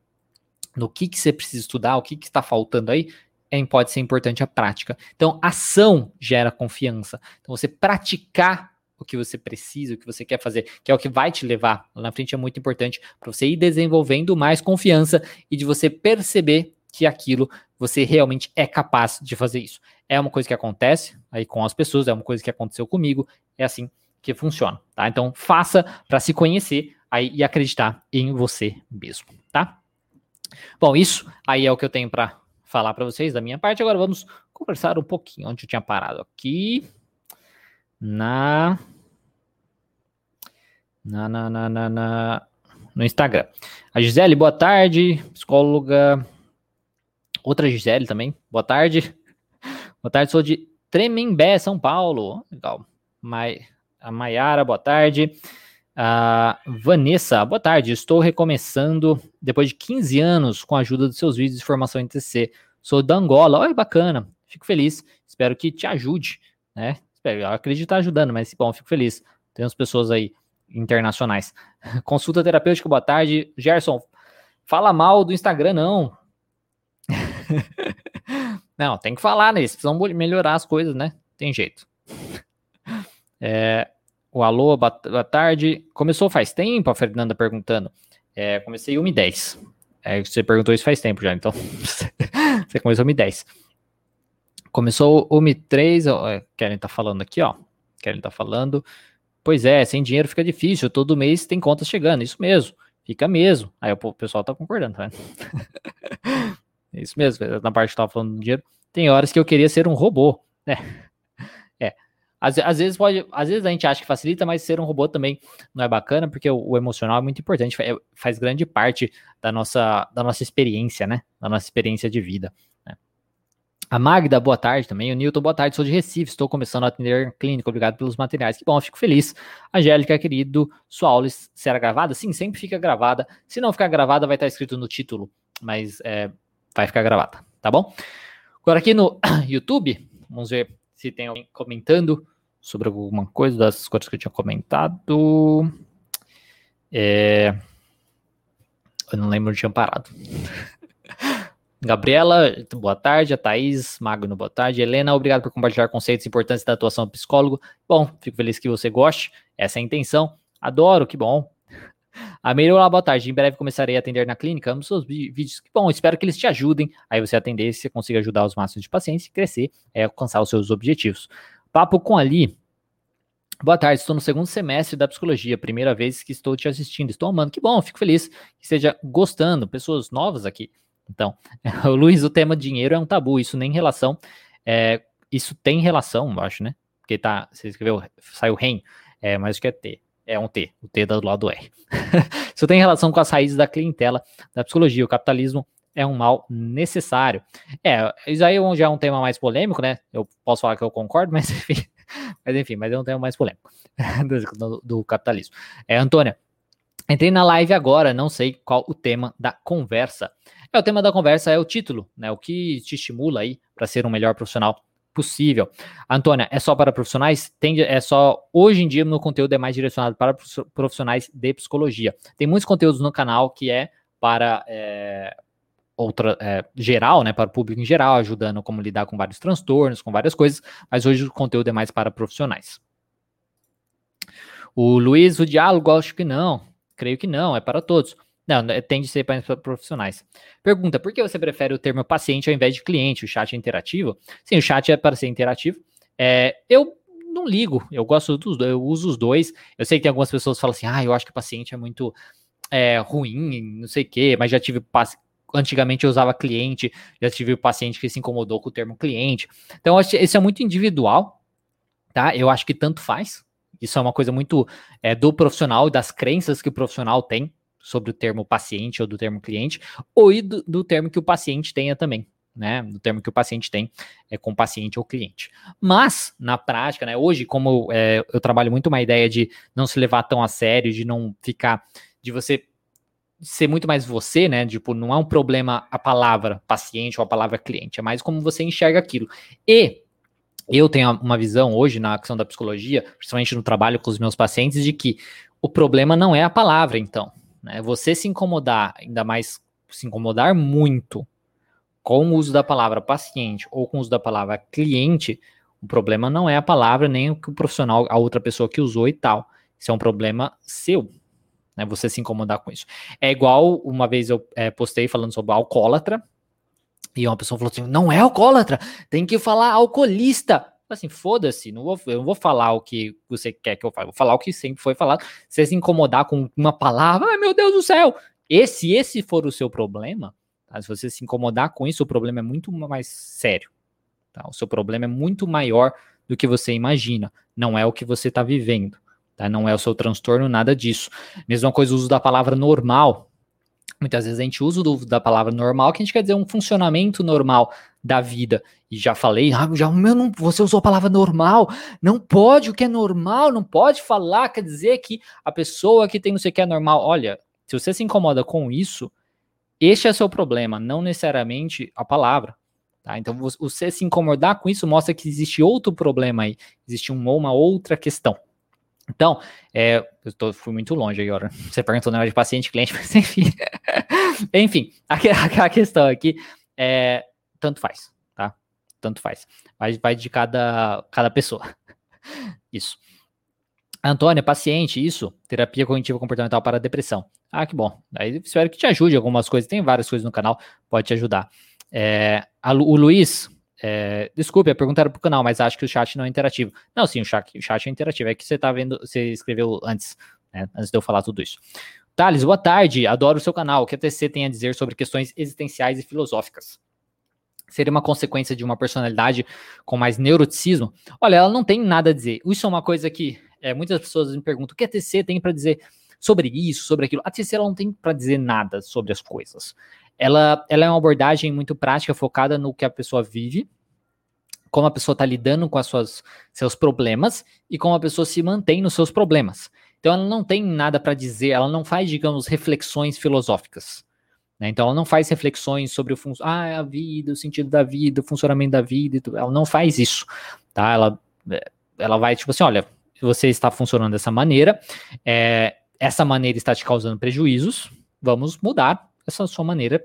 no que, que você precisa estudar, o que está faltando aí, é, pode ser importante a prática. Então, ação gera confiança. Então, você praticar o que você precisa, o que você quer fazer, que é o que vai te levar lá na frente, é muito importante para você ir desenvolvendo mais confiança e de você perceber que aquilo você realmente é capaz de fazer isso. É uma coisa que acontece aí com as pessoas, é uma coisa que aconteceu comigo, é assim que funciona, tá? Então faça para se conhecer aí e acreditar em você mesmo, tá? Bom, isso aí é o que eu tenho para falar para vocês da minha parte. Agora vamos conversar um pouquinho onde eu tinha parado aqui na na na na, na, na no Instagram. A Gisele, boa tarde, psicóloga Outra Gisele também. Boa tarde. Boa tarde, sou de Tremembé, São Paulo. Legal. Mai, a Maiara, boa tarde. A Vanessa, boa tarde. Estou recomeçando depois de 15 anos com a ajuda dos seus vídeos de formação em TC. Sou da Angola. Olha, bacana. Fico feliz. Espero que te ajude, né? Espero, eu acredito estar ajudando, mas bom, fico feliz. Temos pessoas aí internacionais. Consulta terapêutica, boa tarde. Gerson, fala mal do Instagram, não. Não, tem que falar, né? Eles precisam melhorar as coisas, né? Tem jeito. É, o alô, boa tarde. Começou faz tempo, a Fernanda perguntando. É, comecei 1 e 10. É, você perguntou isso faz tempo já, então você começou o Mi 10. Começou o Mi 3, ó, é, Karen tá falando aqui, ó. Karen tá falando. Pois é, sem dinheiro fica difícil, todo mês tem contas chegando, isso mesmo, fica mesmo. Aí o pessoal tá concordando, tá? isso mesmo, na parte que tava falando do dinheiro. Tem horas que eu queria ser um robô, né? É. Às, às, vezes pode, às vezes a gente acha que facilita, mas ser um robô também não é bacana, porque o, o emocional é muito importante, faz, faz grande parte da nossa, da nossa experiência, né? Da nossa experiência de vida. A Magda, boa tarde também. O Newton, boa tarde. Sou de Recife, estou começando a atender clínica. Obrigado pelos materiais. Que bom, fico feliz. Angélica, querido, sua aula será gravada? Sim, sempre fica gravada. Se não ficar gravada, vai estar escrito no título, mas é, vai ficar gravada, tá bom? Agora aqui no YouTube, vamos ver se tem alguém comentando sobre alguma coisa das coisas que eu tinha comentado. É... Eu não lembro onde tinha parado. Gabriela, boa tarde. A Thaís Magno, boa tarde. Helena, obrigado por compartilhar conceitos importantes da atuação do psicólogo. Bom, fico feliz que você goste. Essa é a intenção. Adoro, que bom. A Meirula, boa tarde. Em breve começarei a atender na clínica. Amo seus vídeos. Que bom, espero que eles te ajudem. Aí você atender, você consiga ajudar os máximos de pacientes e crescer, é alcançar os seus objetivos. Papo com Ali. Boa tarde, estou no segundo semestre da psicologia, primeira vez que estou te assistindo. Estou amando, que bom, fico feliz que esteja gostando. Pessoas novas aqui. Então, o Luiz, o tema dinheiro é um tabu, isso nem relação, é, isso tem relação, eu acho, né? Porque tá, você escreveu, saiu REM, é, mas acho que é T, é um T, o T do lado do R. isso tem relação com as raízes da clientela da psicologia, o capitalismo é um mal necessário. É, isso aí já é um tema mais polêmico, né? Eu posso falar que eu concordo, mas enfim, mas enfim, mas é um tema mais polêmico do, do capitalismo. É, Antônia, entrei na live agora, não sei qual o tema da conversa. É, o tema da conversa é o título, né? O que te estimula aí para ser um melhor profissional possível. Antônia, é só para profissionais? Tem, é só hoje em dia no conteúdo é mais direcionado para profissionais de psicologia. Tem muitos conteúdos no canal que é para é, outra é, geral, né, para o público em geral, ajudando como lidar com vários transtornos, com várias coisas. Mas hoje o conteúdo é mais para profissionais. O Luiz, o diálogo, acho que não. Creio que não, é para todos. Não, tem de ser para profissionais. Pergunta: por que você prefere o termo paciente ao invés de cliente? O chat é interativo? Sim, o chat é para ser interativo. É, eu não ligo, eu gosto dos dois, eu uso os dois. Eu sei que tem algumas pessoas que falam assim: ah, eu acho que paciente é muito é, ruim, não sei o quê, mas já tive antigamente eu usava cliente, já tive o paciente que se incomodou com o termo cliente. Então, isso é muito individual, tá? Eu acho que tanto faz. Isso é uma coisa muito é, do profissional, das crenças que o profissional tem sobre o termo paciente ou do termo cliente, ou do, do termo que o paciente tenha também. Né, do termo que o paciente tem é, com paciente ou cliente. Mas, na prática, né, hoje, como é, eu trabalho muito uma ideia de não se levar tão a sério, de não ficar, de você ser muito mais você, né? Tipo, não é um problema a palavra paciente ou a palavra cliente, é mais como você enxerga aquilo. E eu tenho uma visão hoje na ação da psicologia, principalmente no trabalho com os meus pacientes, de que o problema não é a palavra, então. Né? Você se incomodar, ainda mais se incomodar muito com o uso da palavra paciente ou com o uso da palavra cliente, o problema não é a palavra nem o que o profissional, a outra pessoa que usou e tal. Isso é um problema seu, né? Você se incomodar com isso. É igual uma vez eu é, postei falando sobre alcoólatra e uma pessoa falou assim: não é alcoólatra, tem que falar alcoolista assim, foda-se, não vou, eu não vou falar o que você quer que eu fale, vou falar o que sempre foi falado. Você se incomodar com uma palavra, ai meu Deus do céu, esse, esse for o seu problema, tá? se você se incomodar com isso, o problema é muito mais sério. Tá? O seu problema é muito maior do que você imagina, não é o que você está vivendo. Tá? Não é o seu transtorno, nada disso. Mesma coisa, o uso da palavra normal, Muitas vezes a gente usa do, da palavra normal, que a gente quer dizer um funcionamento normal da vida. E já falei, ah, já, meu, não, você usou a palavra normal, não pode, o que é normal, não pode falar, quer dizer que a pessoa que tem não sei o que é normal. Olha, se você se incomoda com isso, este é seu problema, não necessariamente a palavra. Tá? Então, você se incomodar com isso mostra que existe outro problema aí, existe uma, uma outra questão. Então, é, eu tô, fui muito longe agora. Você perguntou negócio de paciente, cliente, mas enfim. enfim, a, a, questão aqui é tanto faz, tá? Tanto faz. Vai, vai de cada, cada pessoa. Isso. Antônia, paciente, isso, terapia cognitiva comportamental para depressão. Ah, que bom. Aí espero que te ajude algumas coisas. Tem várias coisas no canal, pode te ajudar. É, a, o Luiz, é, desculpe, a pergunta era para o canal, mas acho que o chat não é interativo. Não, sim, o chat, o chat é interativo. É que você está vendo, você escreveu antes, né, antes de eu falar tudo isso. Thales, boa tarde, adoro o seu canal. O que a TC tem a dizer sobre questões existenciais e filosóficas? Seria uma consequência de uma personalidade com mais neuroticismo? Olha, ela não tem nada a dizer. Isso é uma coisa que é, muitas pessoas me perguntam: o que a TC tem para dizer sobre isso, sobre aquilo? A TC ela não tem para dizer nada sobre as coisas. Ela, ela é uma abordagem muito prática, focada no que a pessoa vive, como a pessoa está lidando com as suas, seus problemas e como a pessoa se mantém nos seus problemas. Então ela não tem nada para dizer, ela não faz, digamos, reflexões filosóficas. Né? Então ela não faz reflexões sobre o fun ah, a vida, o sentido da vida, o funcionamento da vida, ela não faz isso. Tá? Ela, ela vai, tipo assim, olha, você está funcionando dessa maneira, é, essa maneira está te causando prejuízos, vamos mudar essa sua maneira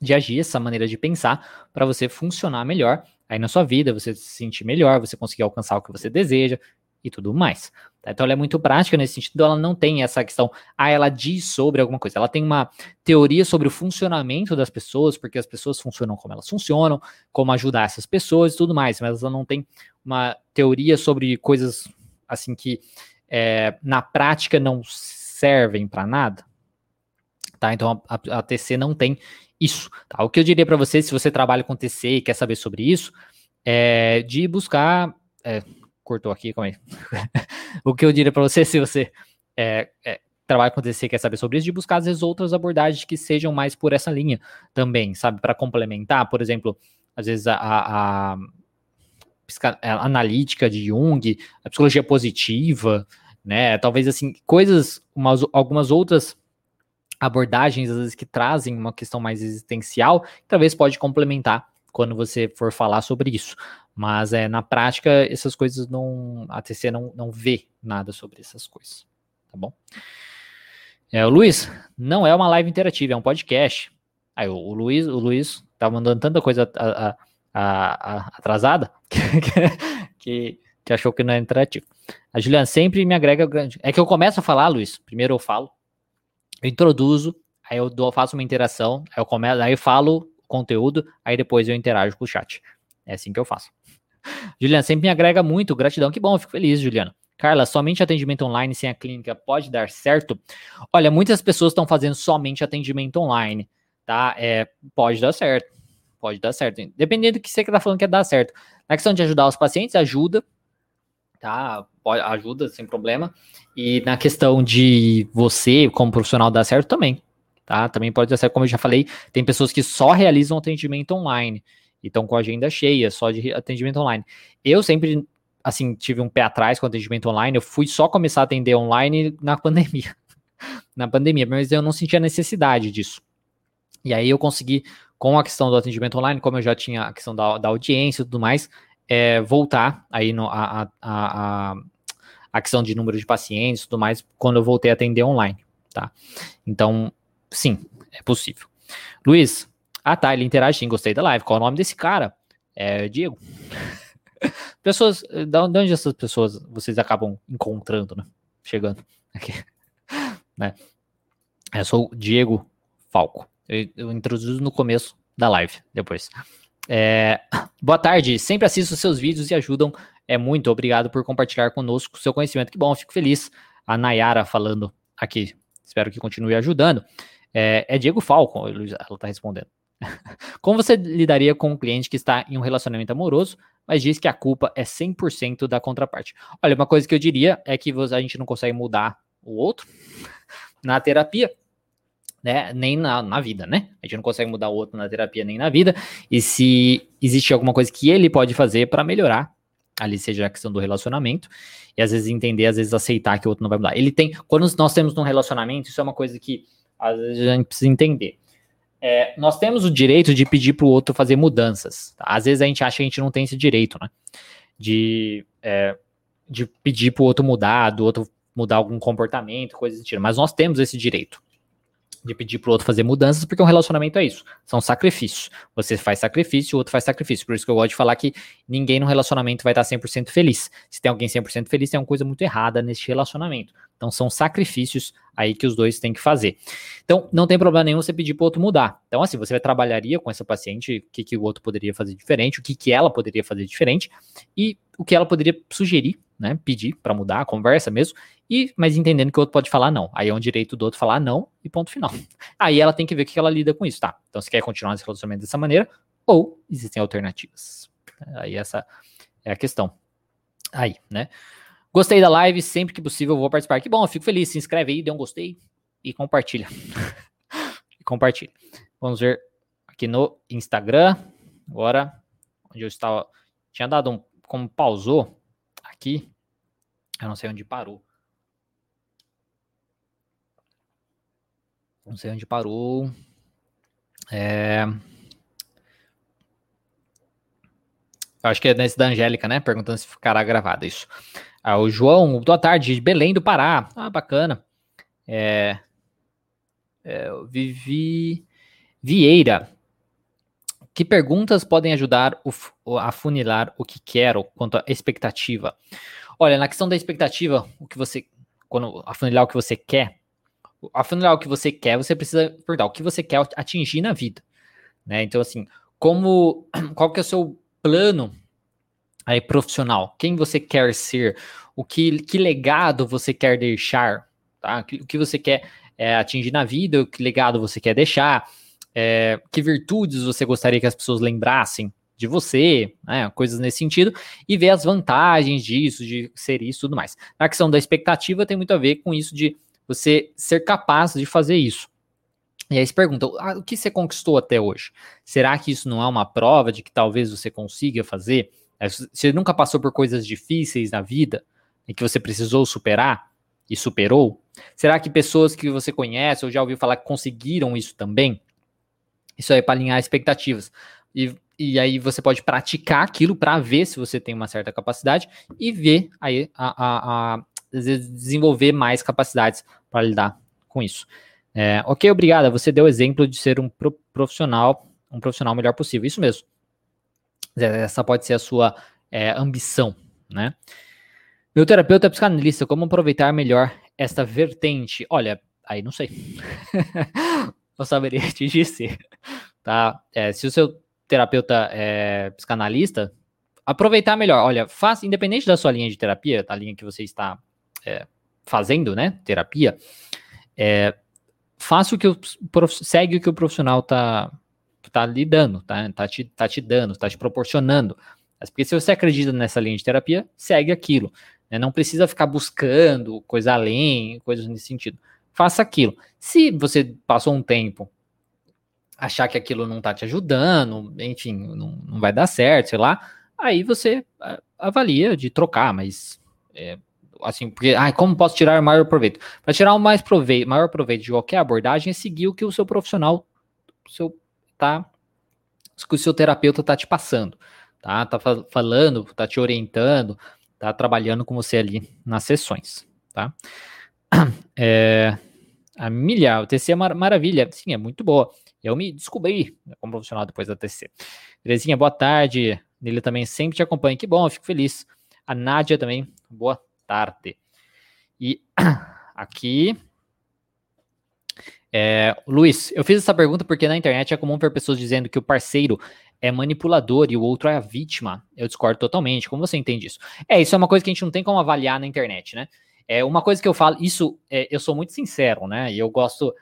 de agir, essa maneira de pensar, para você funcionar melhor aí na sua vida, você se sentir melhor, você conseguir alcançar o que você deseja e tudo mais. Tá? Então ela é muito prática nesse sentido, ela não tem essa questão, ah, ela diz sobre alguma coisa, ela tem uma teoria sobre o funcionamento das pessoas, porque as pessoas funcionam como elas funcionam, como ajudar essas pessoas e tudo mais, mas ela não tem uma teoria sobre coisas assim que é, na prática não servem para nada. Tá? Então a, a, TC não tem isso. Tá? O que eu diria para você, se você trabalha com TC e quer saber sobre isso, é de buscar. É, cortou aqui, calma aí. o que eu diria para você, se você é, é, trabalha com TC e quer saber sobre isso, de buscar às vezes outras abordagens que sejam mais por essa linha também, sabe? Para complementar, por exemplo, às vezes a, a analítica de Jung, a psicologia positiva, né? Talvez assim, coisas, umas, algumas outras abordagens, às vezes, que trazem uma questão mais existencial, talvez pode complementar quando você for falar sobre isso. Mas é, na prática, essas coisas não. A TC não, não vê nada sobre essas coisas. Tá bom? É, o Luiz, não é uma live interativa, é um podcast. Aí o, o Luiz, o Luiz tá mandando tanta coisa a, a, a, atrasada que, que, achou que não é interativo. A Juliana sempre me agrega. É que eu começo a falar, Luiz. Primeiro eu falo, eu introduzo, aí eu faço uma interação, aí eu começo, aí eu falo conteúdo, aí depois eu interajo com o chat. É assim que eu faço. Juliana, sempre me agrega muito, gratidão, que bom, fico feliz, Juliana. Carla, somente atendimento online sem a clínica pode dar certo? Olha, muitas pessoas estão fazendo somente atendimento online, tá? É, pode dar certo, pode dar certo. Dependendo do que você está falando que é dar certo. Na questão de ajudar os pacientes, ajuda, tá? Pode, ajuda sem problema. E na questão de você, como profissional, dar certo também, tá? Também pode dar certo, como eu já falei, tem pessoas que só realizam atendimento online e estão com a agenda cheia, só de atendimento online. Eu sempre, assim, tive um pé atrás com atendimento online, eu fui só começar a atender online na pandemia. na pandemia, mas eu não sentia necessidade disso. E aí eu consegui, com a questão do atendimento online, como eu já tinha a questão da, da audiência e tudo mais, é, voltar aí no, a, a, a, a questão de número de pacientes e tudo mais, quando eu voltei a atender online, tá? Então, sim, é possível. Luiz, ah tá, ele interage sim, gostei da live. Qual é o nome desse cara? É Diego. Pessoas, de onde essas pessoas vocês acabam encontrando, né? Chegando aqui, né? Eu sou o Diego Falco. Eu, introduzo no começo da live, depois. É, boa tarde, sempre assisto seus vídeos e ajudam é muito. Obrigado por compartilhar conosco seu conhecimento. Que bom, fico feliz. A Nayara falando aqui. Espero que continue ajudando. É, é Diego Falco, ela está respondendo. Como você lidaria com um cliente que está em um relacionamento amoroso, mas diz que a culpa é 100% da contraparte? Olha, uma coisa que eu diria é que a gente não consegue mudar o outro na terapia, né? Nem na, na vida, né? A gente não consegue mudar o outro na terapia nem na vida. E se existe alguma coisa que ele pode fazer para melhorar, ali seja a questão do relacionamento, e às vezes entender, às vezes aceitar que o outro não vai mudar. Ele tem, quando nós temos um relacionamento, isso é uma coisa que às vezes a gente precisa entender. É, nós temos o direito de pedir para o outro fazer mudanças. Tá? Às vezes a gente acha que a gente não tem esse direito, né? De, é, de pedir para o outro mudar, do outro mudar algum comportamento, coisas do tipo. Mas nós temos esse direito. De pedir pro outro fazer mudanças, porque um relacionamento é isso. São sacrifícios. Você faz sacrifício, o outro faz sacrifício. Por isso que eu gosto de falar que ninguém no relacionamento vai estar 100% feliz. Se tem alguém 100% feliz, tem uma coisa muito errada nesse relacionamento. Então são sacrifícios aí que os dois têm que fazer. Então não tem problema nenhum você pedir pro outro mudar. Então assim, você trabalharia com essa paciente, o que, que o outro poderia fazer diferente, o que, que ela poderia fazer diferente e o que ela poderia sugerir né, pedir para mudar a conversa mesmo, e mas entendendo que o outro pode falar não. Aí é um direito do outro falar não e ponto final. Aí ela tem que ver o que ela lida com isso, tá? Então você quer continuar esse relacionamento dessa maneira ou existem alternativas. Aí essa é a questão. Aí, né? Gostei da live, sempre que possível vou participar. Que bom, fico feliz. Se inscreve aí, dê um gostei e compartilha. e compartilha. Vamos ver aqui no Instagram. Agora, onde eu estava. Tinha dado um. Como pausou, aqui. Eu não sei onde parou. Não sei onde parou. É... Acho que é nesse da Angélica, né? Perguntando se ficará gravado isso. Ah, o João, boa tarde, Belém do Pará. Ah, bacana. É... É, Vivi Vieira. Que perguntas podem ajudar o, a funilar o que quero quanto à expectativa? Olha, na questão da expectativa, o que você. Quando afunilar o que você quer, afunilar o que você quer, você precisa perguntar o que você quer atingir na vida. Né? Então, assim, como. Qual que é o seu plano aí profissional? Quem você quer ser? O que, que legado você quer deixar? Tá? O que você quer é, atingir na vida? O que legado você quer deixar? É, que virtudes você gostaria que as pessoas lembrassem de você, né, coisas nesse sentido, e ver as vantagens disso, de ser isso e tudo mais. A questão da expectativa tem muito a ver com isso de você ser capaz de fazer isso. E aí se pergunta, ah, o que você conquistou até hoje? Será que isso não é uma prova de que talvez você consiga fazer? É, você nunca passou por coisas difíceis na vida e que você precisou superar e superou? Será que pessoas que você conhece ou já ouviu falar que conseguiram isso também? Isso aí é para alinhar expectativas. E, e aí você pode praticar aquilo para ver se você tem uma certa capacidade e ver aí a, a, a desenvolver mais capacidades para lidar com isso. É, ok, obrigada. Você deu exemplo de ser um profissional, um profissional melhor possível. Isso mesmo. Essa pode ser a sua é, ambição, né? Meu terapeuta é psicanalista, como aproveitar melhor esta vertente? Olha, aí não sei. não saberia te dizer, tá? É, se o seu terapeuta é psicanalista, aproveitar melhor. Olha, faz, independente da sua linha de terapia, da linha que você está é, fazendo, né, terapia, é, faça o que o, segue o que o profissional tá, tá lhe dando, tá, tá, te, tá te dando, tá te proporcionando. Mas porque se você acredita nessa linha de terapia, segue aquilo. Né? Não precisa ficar buscando coisa além, coisas nesse sentido faça aquilo. Se você passou um tempo achar que aquilo não tá te ajudando, enfim, não, não vai dar certo, sei lá, aí você avalia de trocar, mas é, assim, porque, ah, como posso tirar o maior proveito? Para tirar o mais proveito, maior proveito de qualquer abordagem é seguir o que o seu profissional, o seu, tá, que o seu terapeuta tá te passando, tá, tá falando, tá te orientando, tá trabalhando com você ali nas sessões, tá? É, a milha, o TC é mar maravilha. Sim, é muito boa. Eu me descobri como profissional depois da TC. Terezinha, boa tarde. Nele também sempre te acompanha. Que bom, fico feliz. A Nádia também, boa tarde. E aqui. É, Luiz, eu fiz essa pergunta porque na internet é comum ver pessoas dizendo que o parceiro é manipulador e o outro é a vítima. Eu discordo totalmente. Como você entende isso? É, isso é uma coisa que a gente não tem como avaliar na internet, né? É uma coisa que eu falo, isso é, eu sou muito sincero, né? E eu gosto,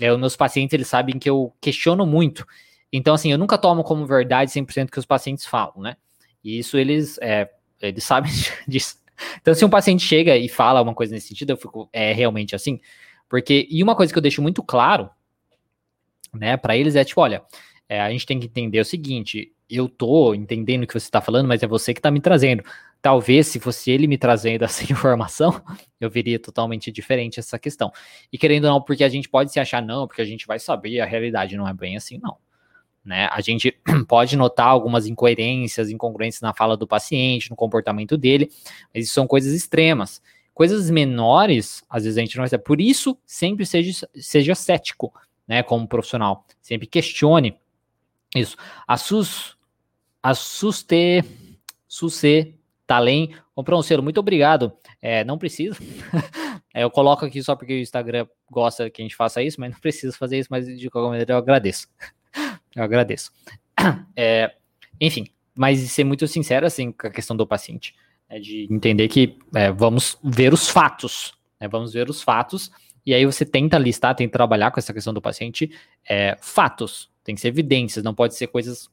é, os meus pacientes eles sabem que eu questiono muito. Então, assim, eu nunca tomo como verdade 100% que os pacientes falam, né? E isso eles, é, eles sabem disso. Então, se um paciente chega e fala uma coisa nesse sentido, eu fico, é realmente assim? Porque, e uma coisa que eu deixo muito claro, né, para eles é tipo, olha, é, a gente tem que entender o seguinte, eu tô entendendo o que você está falando, mas é você que está me trazendo. Talvez, se fosse ele me trazendo essa informação, eu veria totalmente diferente essa questão. E querendo ou não, porque a gente pode se achar, não, porque a gente vai saber, a realidade não é bem assim, não. Né? A gente pode notar algumas incoerências, incongruências na fala do paciente, no comportamento dele, mas isso são coisas extremas. coisas menores, às vezes a gente não recebe. Por isso, sempre seja, seja cético, né, como profissional. Sempre questione isso. A SUS, a SUSTE, Talém, comprou um selo, muito obrigado. É, não precisa. é, eu coloco aqui só porque o Instagram gosta que a gente faça isso, mas não precisa fazer isso, mas de qualquer maneira eu agradeço. eu agradeço. É, enfim, mas ser muito sincero assim com a questão do paciente, é de entender que é, vamos ver os fatos, né, vamos ver os fatos, e aí você tenta listar, tenta trabalhar com essa questão do paciente, é, fatos, tem que ser evidências, não pode ser coisas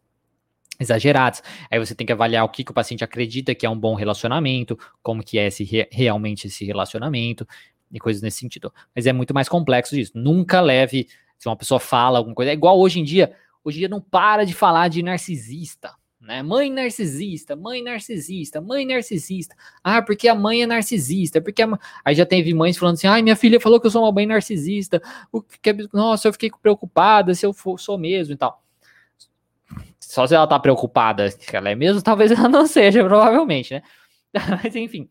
exageradas. Aí você tem que avaliar o que, que o paciente acredita que é um bom relacionamento, como que é esse realmente esse relacionamento e coisas nesse sentido. Mas é muito mais complexo disso. Nunca leve se uma pessoa fala alguma coisa, é igual hoje em dia, hoje em dia não para de falar de narcisista né? Mãe narcisista, mãe narcisista, mãe narcisista. Ah, porque a mãe é narcisista, porque a... aí já teve mães falando assim: "Ai, minha filha falou que eu sou uma mãe narcisista". O que é... nossa, eu fiquei preocupada se eu for, sou mesmo e tal. Só se ela tá preocupada que ela é mesmo, talvez ela não seja, provavelmente, né? Mas enfim,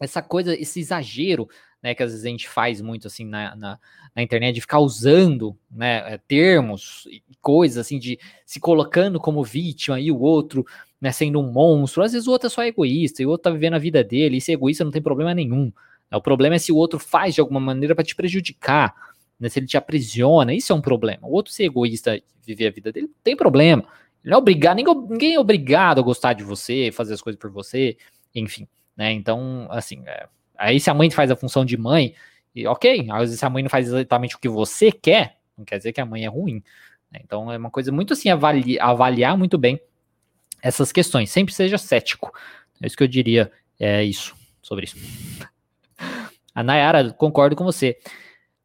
essa coisa, esse exagero né, que às vezes a gente faz muito assim na, na, na internet, de ficar usando né, é, termos e coisas assim, de se colocando como vítima e o outro né, sendo um monstro. Às vezes o outro é só egoísta e o outro tá vivendo a vida dele, e ser egoísta não tem problema nenhum. Né? O problema é se o outro faz de alguma maneira para te prejudicar, né, se ele te aprisiona, isso é um problema. O outro ser egoísta viver a vida dele não tem problema. Não é obrigado, ninguém, ninguém é obrigado a gostar de você, fazer as coisas por você, enfim. Né? Então, assim, é, Aí se a mãe faz a função de mãe, e ok, às vezes a mãe não faz exatamente o que você quer, não quer dizer que a mãe é ruim. Né? Então é uma coisa muito assim, avaliar, avaliar muito bem essas questões. Sempre seja cético. É isso que eu diria, é isso, sobre isso. A Nayara, concordo com você.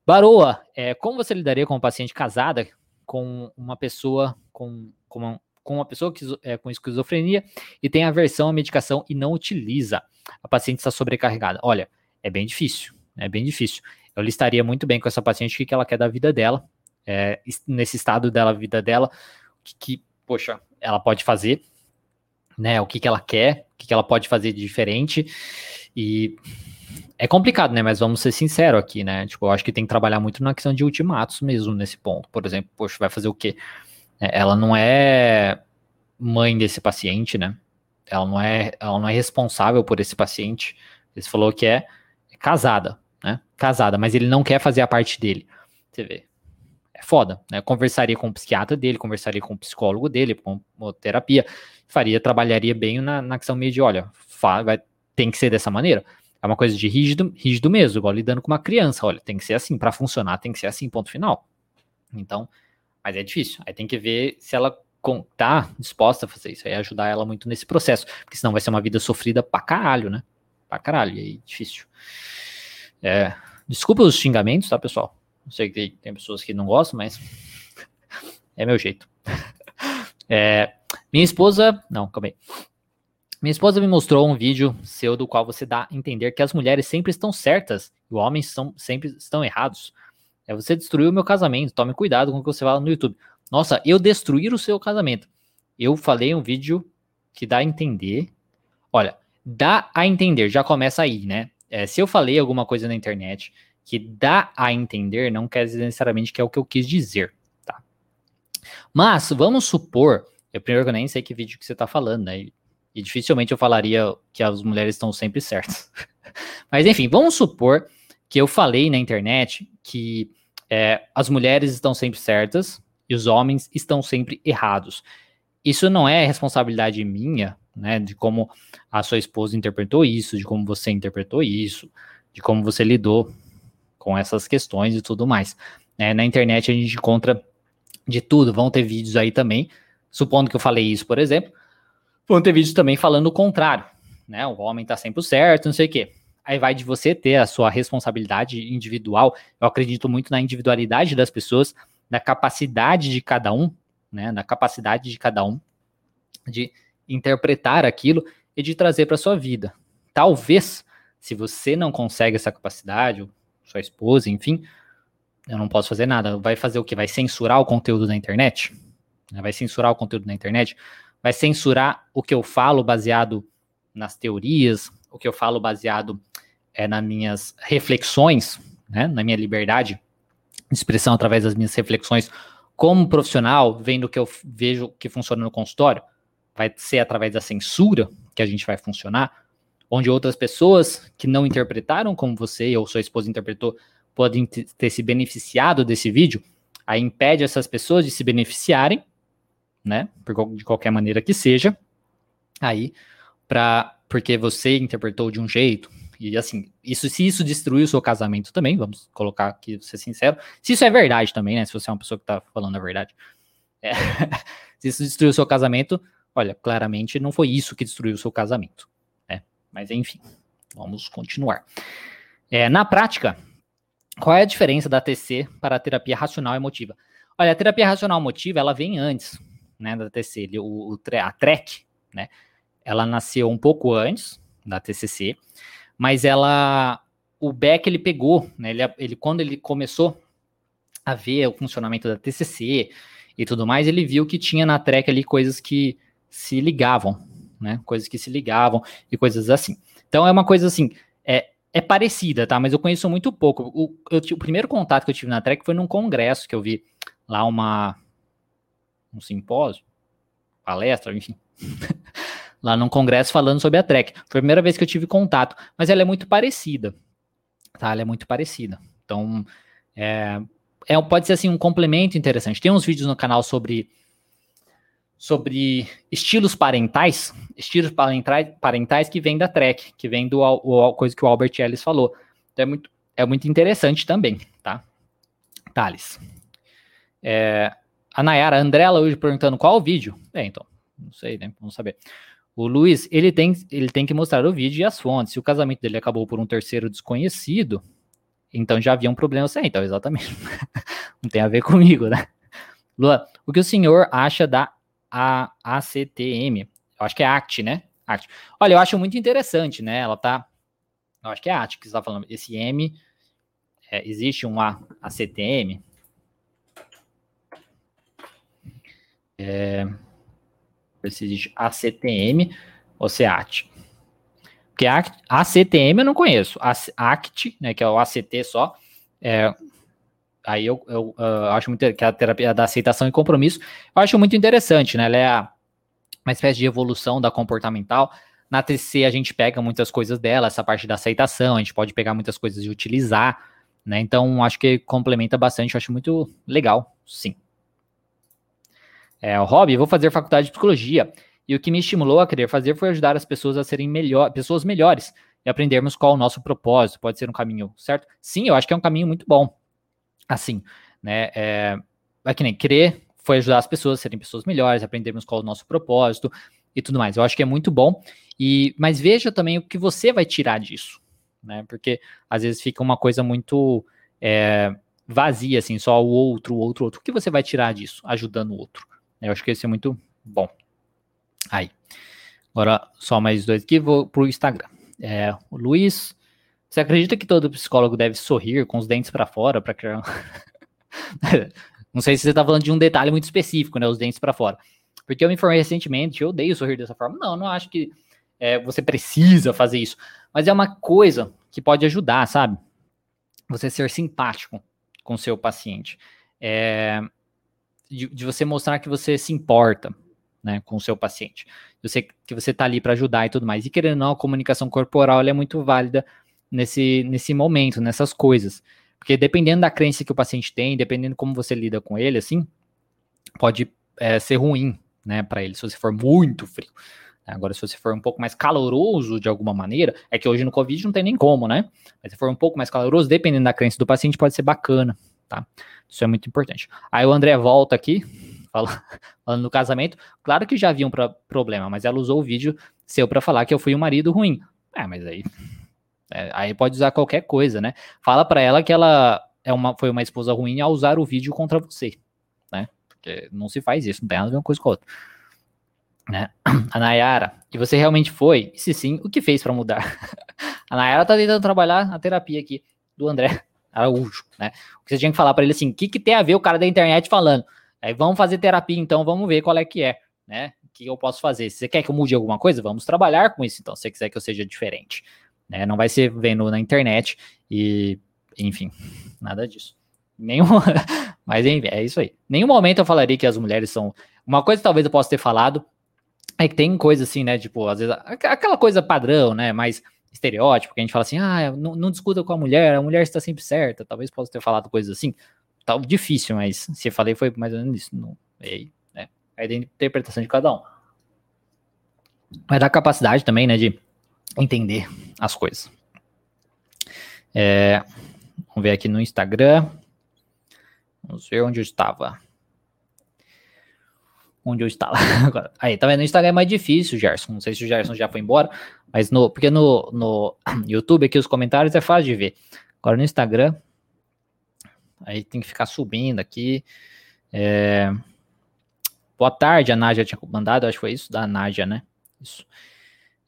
Baroa, é, como você lidaria com uma paciente casada com uma pessoa com, com, com uma pessoa que, é, com esquizofrenia e tem aversão à medicação e não utiliza? a paciente está sobrecarregada. Olha, é bem difícil, é bem difícil. Eu listaria muito bem com essa paciente o que, ela quer da vida dela, é, nesse estado dela, vida dela, o que, que, poxa, ela pode fazer, né? O que, que ela quer, o que, que ela pode fazer de diferente. E é complicado, né? Mas vamos ser sinceros aqui, né? Tipo, eu acho que tem que trabalhar muito na questão de ultimatos mesmo nesse ponto. Por exemplo, poxa, vai fazer o quê? É, ela não é mãe desse paciente, né? ela não é, ela não é responsável por esse paciente. Ele falou que é, casada, né? Casada, mas ele não quer fazer a parte dele. Você vê. É foda, né? Conversaria com o psiquiatra dele, conversaria com o psicólogo dele, com terapia, faria, trabalharia bem na, na questão meio de, olha, vai, tem que ser dessa maneira. É uma coisa de rígido, rígido mesmo, igual lidando com uma criança, olha, tem que ser assim, para funcionar tem que ser assim, ponto final. Então, mas é difícil. Aí tem que ver se ela tá disposta a fazer isso, aí ajudar ela muito nesse processo, porque senão vai ser uma vida sofrida pra caralho, né? Pra caralho, e aí difícil. É, desculpa os xingamentos, tá, pessoal? Não sei que tem pessoas que não gostam, mas é meu jeito. É, minha esposa, não, calma aí. Minha esposa me mostrou um vídeo seu do qual você dá a entender que as mulheres sempre estão certas e os homens são, sempre estão errados. É você destruiu o meu casamento. Tome cuidado com o que você fala no YouTube. Nossa, eu destruir o seu casamento. Eu falei um vídeo que dá a entender. Olha, dá a entender, já começa aí, né? É, se eu falei alguma coisa na internet que dá a entender, não quer dizer necessariamente que é o que eu quis dizer, tá? Mas vamos supor, eu primeiro eu nem sei que vídeo que você está falando, né? E, e dificilmente eu falaria que as mulheres estão sempre certas. Mas enfim, vamos supor que eu falei na internet que é, as mulheres estão sempre certas e os homens estão sempre errados. Isso não é responsabilidade minha, né, de como a sua esposa interpretou isso, de como você interpretou isso, de como você lidou com essas questões e tudo mais. É, na internet a gente encontra de tudo, vão ter vídeos aí também, supondo que eu falei isso, por exemplo, vão ter vídeos também falando o contrário, né, o homem tá sempre certo, não sei o quê. Aí vai de você ter a sua responsabilidade individual, eu acredito muito na individualidade das pessoas, na capacidade de cada um, né, na capacidade de cada um de interpretar aquilo e de trazer para sua vida. Talvez, se você não consegue essa capacidade, ou sua esposa, enfim, eu não posso fazer nada. Vai fazer o que? Vai censurar o conteúdo na internet? Vai censurar o conteúdo na internet? Vai censurar o que eu falo baseado nas teorias, o que eu falo baseado é, nas minhas reflexões, né, na minha liberdade de expressão através das minhas reflexões como profissional, vendo que eu vejo que funciona no consultório, vai ser através da censura que a gente vai funcionar, onde outras pessoas que não interpretaram como você ou sua esposa interpretou podem ter se beneficiado desse vídeo, aí impede essas pessoas de se beneficiarem, né, de qualquer maneira que seja, aí, para porque você interpretou de um jeito, e assim, isso, se isso destruiu o seu casamento também, vamos colocar aqui, ser sincero, se isso é verdade também, né? Se você é uma pessoa que tá falando a verdade. É, se isso destruiu o seu casamento, olha, claramente não foi isso que destruiu o seu casamento. Né? Mas enfim, vamos continuar. É, na prática, qual é a diferença da TC para a terapia racional emotiva? Olha, a terapia racional emotiva, ela vem antes, né, da TC, o, o a TREC, né, ela nasceu um pouco antes da TCC, mas ela, o Beck ele pegou, né? Ele, ele quando ele começou a ver o funcionamento da TCC e tudo mais, ele viu que tinha na track ali coisas que se ligavam, né? Coisas que se ligavam e coisas assim. Então é uma coisa assim, é, é parecida, tá? Mas eu conheço muito pouco. O, eu, o primeiro contato que eu tive na track foi num congresso que eu vi lá uma um simpósio, palestra, enfim. lá num congresso falando sobre a Trek. Foi a primeira vez que eu tive contato, mas ela é muito parecida, tá? Ela é muito parecida. Então, é, é, pode ser assim um complemento interessante. Tem uns vídeos no canal sobre sobre estilos parentais, estilos parentais, que vem da Trek, que vem do o, coisa que o Albert Ellis falou. Então é muito, é muito interessante também, tá? Thales. É, a Nayara Andrela hoje perguntando qual o vídeo. É, então, não sei, né? Vamos saber. O Luiz, ele tem, ele tem que mostrar o vídeo e as fontes. Se o casamento dele acabou por um terceiro desconhecido, então já havia um problema. Sim, então, exatamente. Não tem a ver comigo, né? Luan, o que o senhor acha da a ACTM? Eu acho que é ACT, né? ACT. Olha, eu acho muito interessante, né? Ela tá. Eu acho que é ACT que você está falando. Esse M. É, existe um A, ACTM. É, se existe ACTM ou CEAT. Porque a ACTM eu não conheço. A ACT, né, que é o ACT só, é, aí eu, eu acho muito que a terapia da aceitação e compromisso, eu acho muito interessante, né? Ela é uma espécie de evolução da comportamental. Na TC a gente pega muitas coisas dela, essa parte da aceitação, a gente pode pegar muitas coisas e utilizar, né? Então acho que complementa bastante, eu acho muito legal, sim. É, o hobby, vou fazer faculdade de psicologia. E o que me estimulou a querer fazer foi ajudar as pessoas a serem melhor, pessoas melhores e aprendermos qual o nosso propósito. Pode ser um caminho certo? Sim, eu acho que é um caminho muito bom. Assim, né? É, é que nem querer foi ajudar as pessoas a serem pessoas melhores, aprendermos qual o nosso propósito e tudo mais. Eu acho que é muito bom. E mas veja também o que você vai tirar disso, né? Porque às vezes fica uma coisa muito é, vazia, assim, só o outro, o outro, o outro. O que você vai tirar disso, ajudando o outro? Eu acho que esse é muito bom. Aí. Agora, só mais dois aqui, vou pro Instagram. É, o Luiz, você acredita que todo psicólogo deve sorrir com os dentes para fora para criar. Não sei se você tá falando de um detalhe muito específico, né? Os dentes para fora. Porque eu me informei recentemente, eu odeio sorrir dessa forma. Não, não acho que é, você precisa fazer isso. Mas é uma coisa que pode ajudar, sabe? Você ser simpático com o seu paciente. É, de, de, você mostrar que você se importa né, com o seu paciente. Você, que você está ali para ajudar e tudo mais. E querendo ou não, a comunicação corporal é muito válida nesse, nesse momento, nessas coisas. Porque dependendo da crença que o paciente tem, dependendo como você lida com ele, assim, pode é, ser ruim, né, para ele, se você for muito frio. Agora, se você for um pouco mais caloroso de alguma maneira, é que hoje no Covid não tem nem como, né? Mas se for um pouco mais caloroso, dependendo da crença do paciente, pode ser bacana, tá? Isso é muito importante. Aí o André volta aqui, falando do casamento. Claro que já havia um problema, mas ela usou o vídeo seu para falar que eu fui um marido ruim. É, mas aí. É, aí pode usar qualquer coisa, né? Fala para ela que ela é uma, foi uma esposa ruim ao usar o vídeo contra você, né? Porque não se faz isso, não tem nada a ver uma coisa com a outra. Né? A Nayara, e você realmente foi? E se sim, o que fez para mudar? a Nayara tá tentando trabalhar a terapia aqui do André. Araújo, né? O que você tinha que falar para ele assim, o que, que tem a ver o cara da internet falando? Aí vamos fazer terapia então, vamos ver qual é que é, né? O que eu posso fazer? Se você quer que eu mude alguma coisa, vamos trabalhar com isso então, se você quiser que eu seja diferente, né? Não vai ser vendo na internet e, enfim, nada disso. Nenhum, mas enfim, é isso aí. Nenhum momento eu falaria que as mulheres são. Uma coisa talvez eu possa ter falado é que tem coisa assim, né? Tipo, às vezes, aquela coisa padrão, né? Mais estereótipo, que a gente fala assim, ah, não, não discuta com a mulher, a mulher está sempre certa. Talvez possa ter falado coisas assim. Tá difícil, mas se eu falei foi mais ou menos isso. Não, é, né? É da interpretação de cada um. Mas da capacidade também, né, de entender as coisas. É, vamos ver aqui no Instagram. Vamos ver onde eu estava. Onde eu estava agora. Aí, tá vendo? No Instagram é mais difícil, Gerson. Não sei se o Gerson já foi embora, mas no. Porque no, no YouTube aqui os comentários é fácil de ver. Agora no Instagram. Aí tem que ficar subindo aqui. É, boa tarde, a Nádia tinha mandado, acho que foi isso, da Nádia, né? Isso.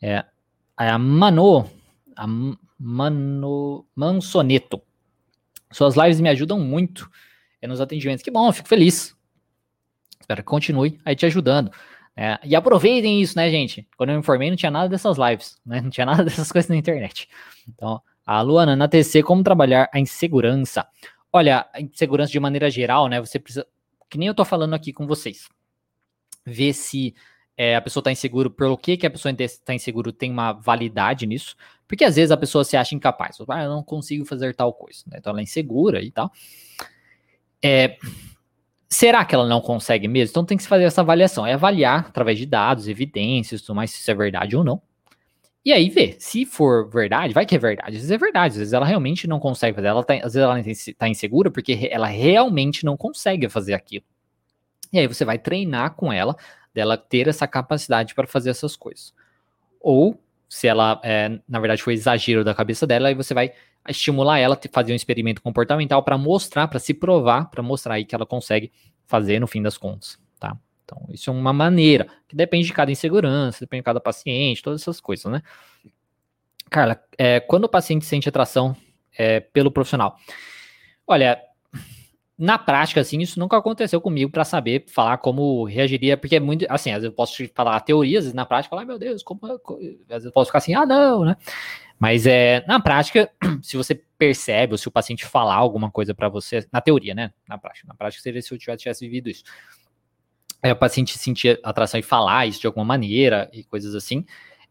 É, a Mano, a Mano, Mansoneto. Suas lives me ajudam muito é nos atendimentos. Que bom, fico feliz. Espero que continue aí te ajudando. É, e aproveitem isso, né, gente? Quando eu me informei, não tinha nada dessas lives, né? Não tinha nada dessas coisas na internet. Então, a Luana, na TC, como trabalhar a insegurança? Olha, a insegurança de maneira geral, né? Você precisa, que nem eu tô falando aqui com vocês, ver se é, a pessoa está insegura, pelo que, que a pessoa está insegura tem uma validade nisso, porque às vezes a pessoa se acha incapaz, ah, eu não consigo fazer tal coisa, né? então ela é insegura e tal. É, será que ela não consegue mesmo? Então tem que se fazer essa avaliação, é avaliar através de dados, evidências, tudo mais, se isso é verdade ou não. E aí ver, se for verdade, vai que é verdade, às vezes é verdade, às vezes ela realmente não consegue fazer, ela tá, às vezes ela está insegura porque ela realmente não consegue fazer aquilo. E aí você vai treinar com ela, dela ter essa capacidade para fazer essas coisas. Ou, se ela, é, na verdade, foi exagero da cabeça dela, aí você vai estimular ela a fazer um experimento comportamental para mostrar, para se provar, para mostrar aí que ela consegue fazer no fim das contas, tá? Então, isso é uma maneira, que depende de cada insegurança, depende de cada paciente, todas essas coisas, né? Carla, é, quando o paciente sente atração é, pelo profissional? Olha, na prática, assim, isso nunca aconteceu comigo para saber falar como reagiria, porque é muito, assim, às vezes eu posso falar teorias, e na prática falar, meu Deus, como, às vezes eu posso ficar assim, ah, não, né? Mas é, na prática, se você percebe, ou se o paciente falar alguma coisa para você, na teoria, né? Na prática, na prática seria se eu tivesse, tivesse vivido isso. É, o paciente sentir atração e falar isso de alguma maneira e coisas assim,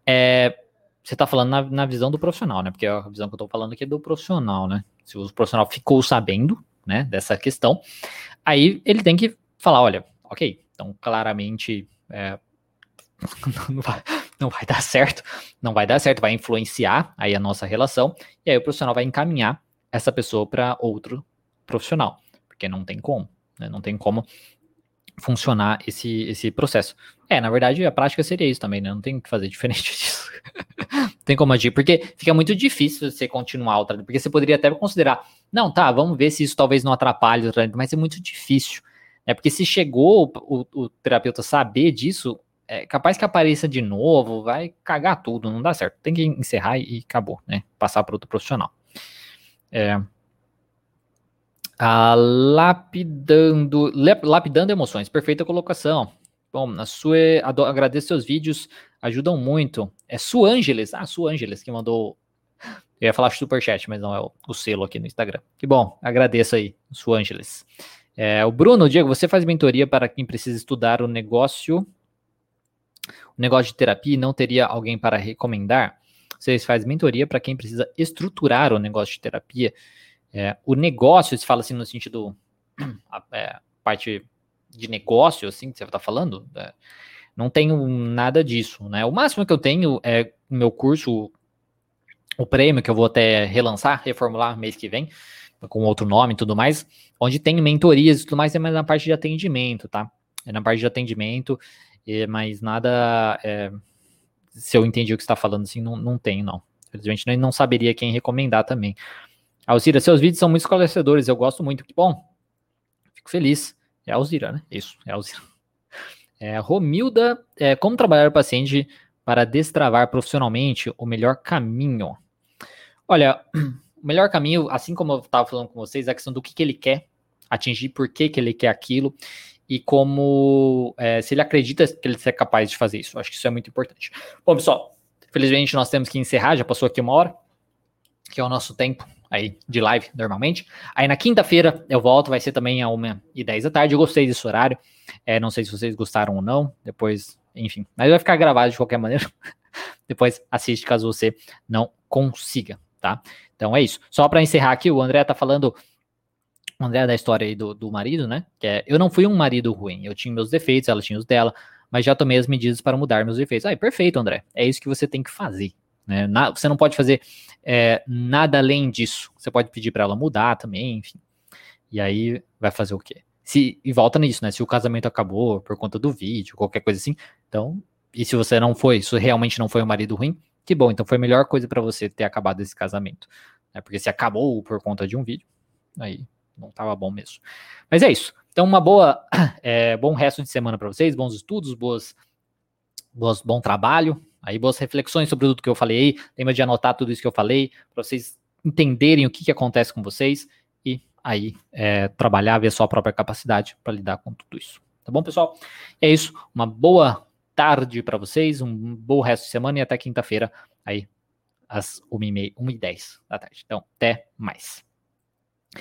é, você está falando na, na, visão do profissional, né? Porque a visão que eu estou falando aqui é do profissional, né? Se o profissional ficou sabendo, né, dessa questão, aí ele tem que falar, olha, ok, então claramente é, não vai dar certo, não vai dar certo, vai influenciar aí a nossa relação, e aí o profissional vai encaminhar essa pessoa para outro profissional, porque não tem como, né, não tem como funcionar esse, esse processo. É, na verdade, a prática seria isso também, né? Não tem que fazer diferente disso. tem como agir, porque fica muito difícil você continuar o tratamento, porque você poderia até considerar, não, tá, vamos ver se isso talvez não atrapalhe o tratamento, mas é muito difícil. É porque se chegou o, o, o terapeuta saber disso, é capaz que apareça de novo, vai cagar tudo, não dá certo. Tem que encerrar e, acabou, né? Passar para outro profissional. É, a lapidando, lapidando emoções, perfeita colocação. Bom, a sua, agradeço seus vídeos, ajudam muito. É Su Angeles, ah, Su Angeles que mandou. Eu ia falar superchat, mas não é o, o selo aqui no Instagram. Que bom, agradeço aí, Su Angeles. É, o Bruno, Diego, você faz mentoria para quem precisa estudar o negócio, o negócio de terapia não teria alguém para recomendar? Vocês fazem mentoria para quem precisa estruturar o negócio de terapia é, o negócio, se fala assim no sentido, a, é, parte de negócio, assim, que você está falando, é, não tenho nada disso, né? O máximo que eu tenho é o meu curso, o prêmio, que eu vou até relançar, reformular mês que vem, com outro nome e tudo mais, onde tem mentorias e tudo mais, é mais na parte de atendimento, tá? É na parte de atendimento, é, mas nada, é, se eu entendi o que está falando, assim, não, não tem, não. Infelizmente, não saberia quem recomendar também. Alzira, seus vídeos são muito esclarecedores, eu gosto muito. Que bom. Fico feliz. É Alzira, né? Isso, é Alzira. É, Romilda, é, como trabalhar o paciente para destravar profissionalmente o melhor caminho? Olha, o melhor caminho, assim como eu estava falando com vocês, é a questão do que, que ele quer atingir, por que, que ele quer aquilo e como, é, se ele acredita que ele é capaz de fazer isso. Acho que isso é muito importante. Bom, pessoal, Felizmente nós temos que encerrar, já passou aqui uma hora, que é o nosso tempo aí de live normalmente. Aí na quinta-feira eu volto, vai ser também a 1 e 10 da tarde. Eu gostei desse horário. É, não sei se vocês gostaram ou não. Depois, enfim, mas vai ficar gravado de qualquer maneira. Depois assiste caso você não consiga, tá? Então é isso. Só para encerrar aqui, o André tá falando. André da história aí do, do marido, né? Que é, eu não fui um marido ruim. Eu tinha meus defeitos, ela tinha os dela, mas já tomei as medidas para mudar meus defeitos. Aí, perfeito, André. É isso que você tem que fazer. Né? Na, você não pode fazer é, nada além disso. Você pode pedir para ela mudar também, enfim. E aí vai fazer o quê? Se, e volta nisso, né? Se o casamento acabou por conta do vídeo, qualquer coisa assim, então. E se você não foi, se realmente não foi um marido ruim, que bom. Então foi a melhor coisa para você ter acabado esse casamento. Né? Porque se acabou por conta de um vídeo, aí não tava bom mesmo. Mas é isso. Então, uma boa, é, bom resto de semana para vocês, bons estudos, boas, boas, bom trabalho. Aí boas reflexões sobre tudo que eu falei. Lembra de anotar tudo isso que eu falei, para vocês entenderem o que, que acontece com vocês e aí é, trabalhar, ver a sua própria capacidade para lidar com tudo isso. Tá bom, pessoal? É isso. Uma boa tarde para vocês, um bom resto de semana e até quinta-feira, aí às 1h10 da tarde. Então, até mais.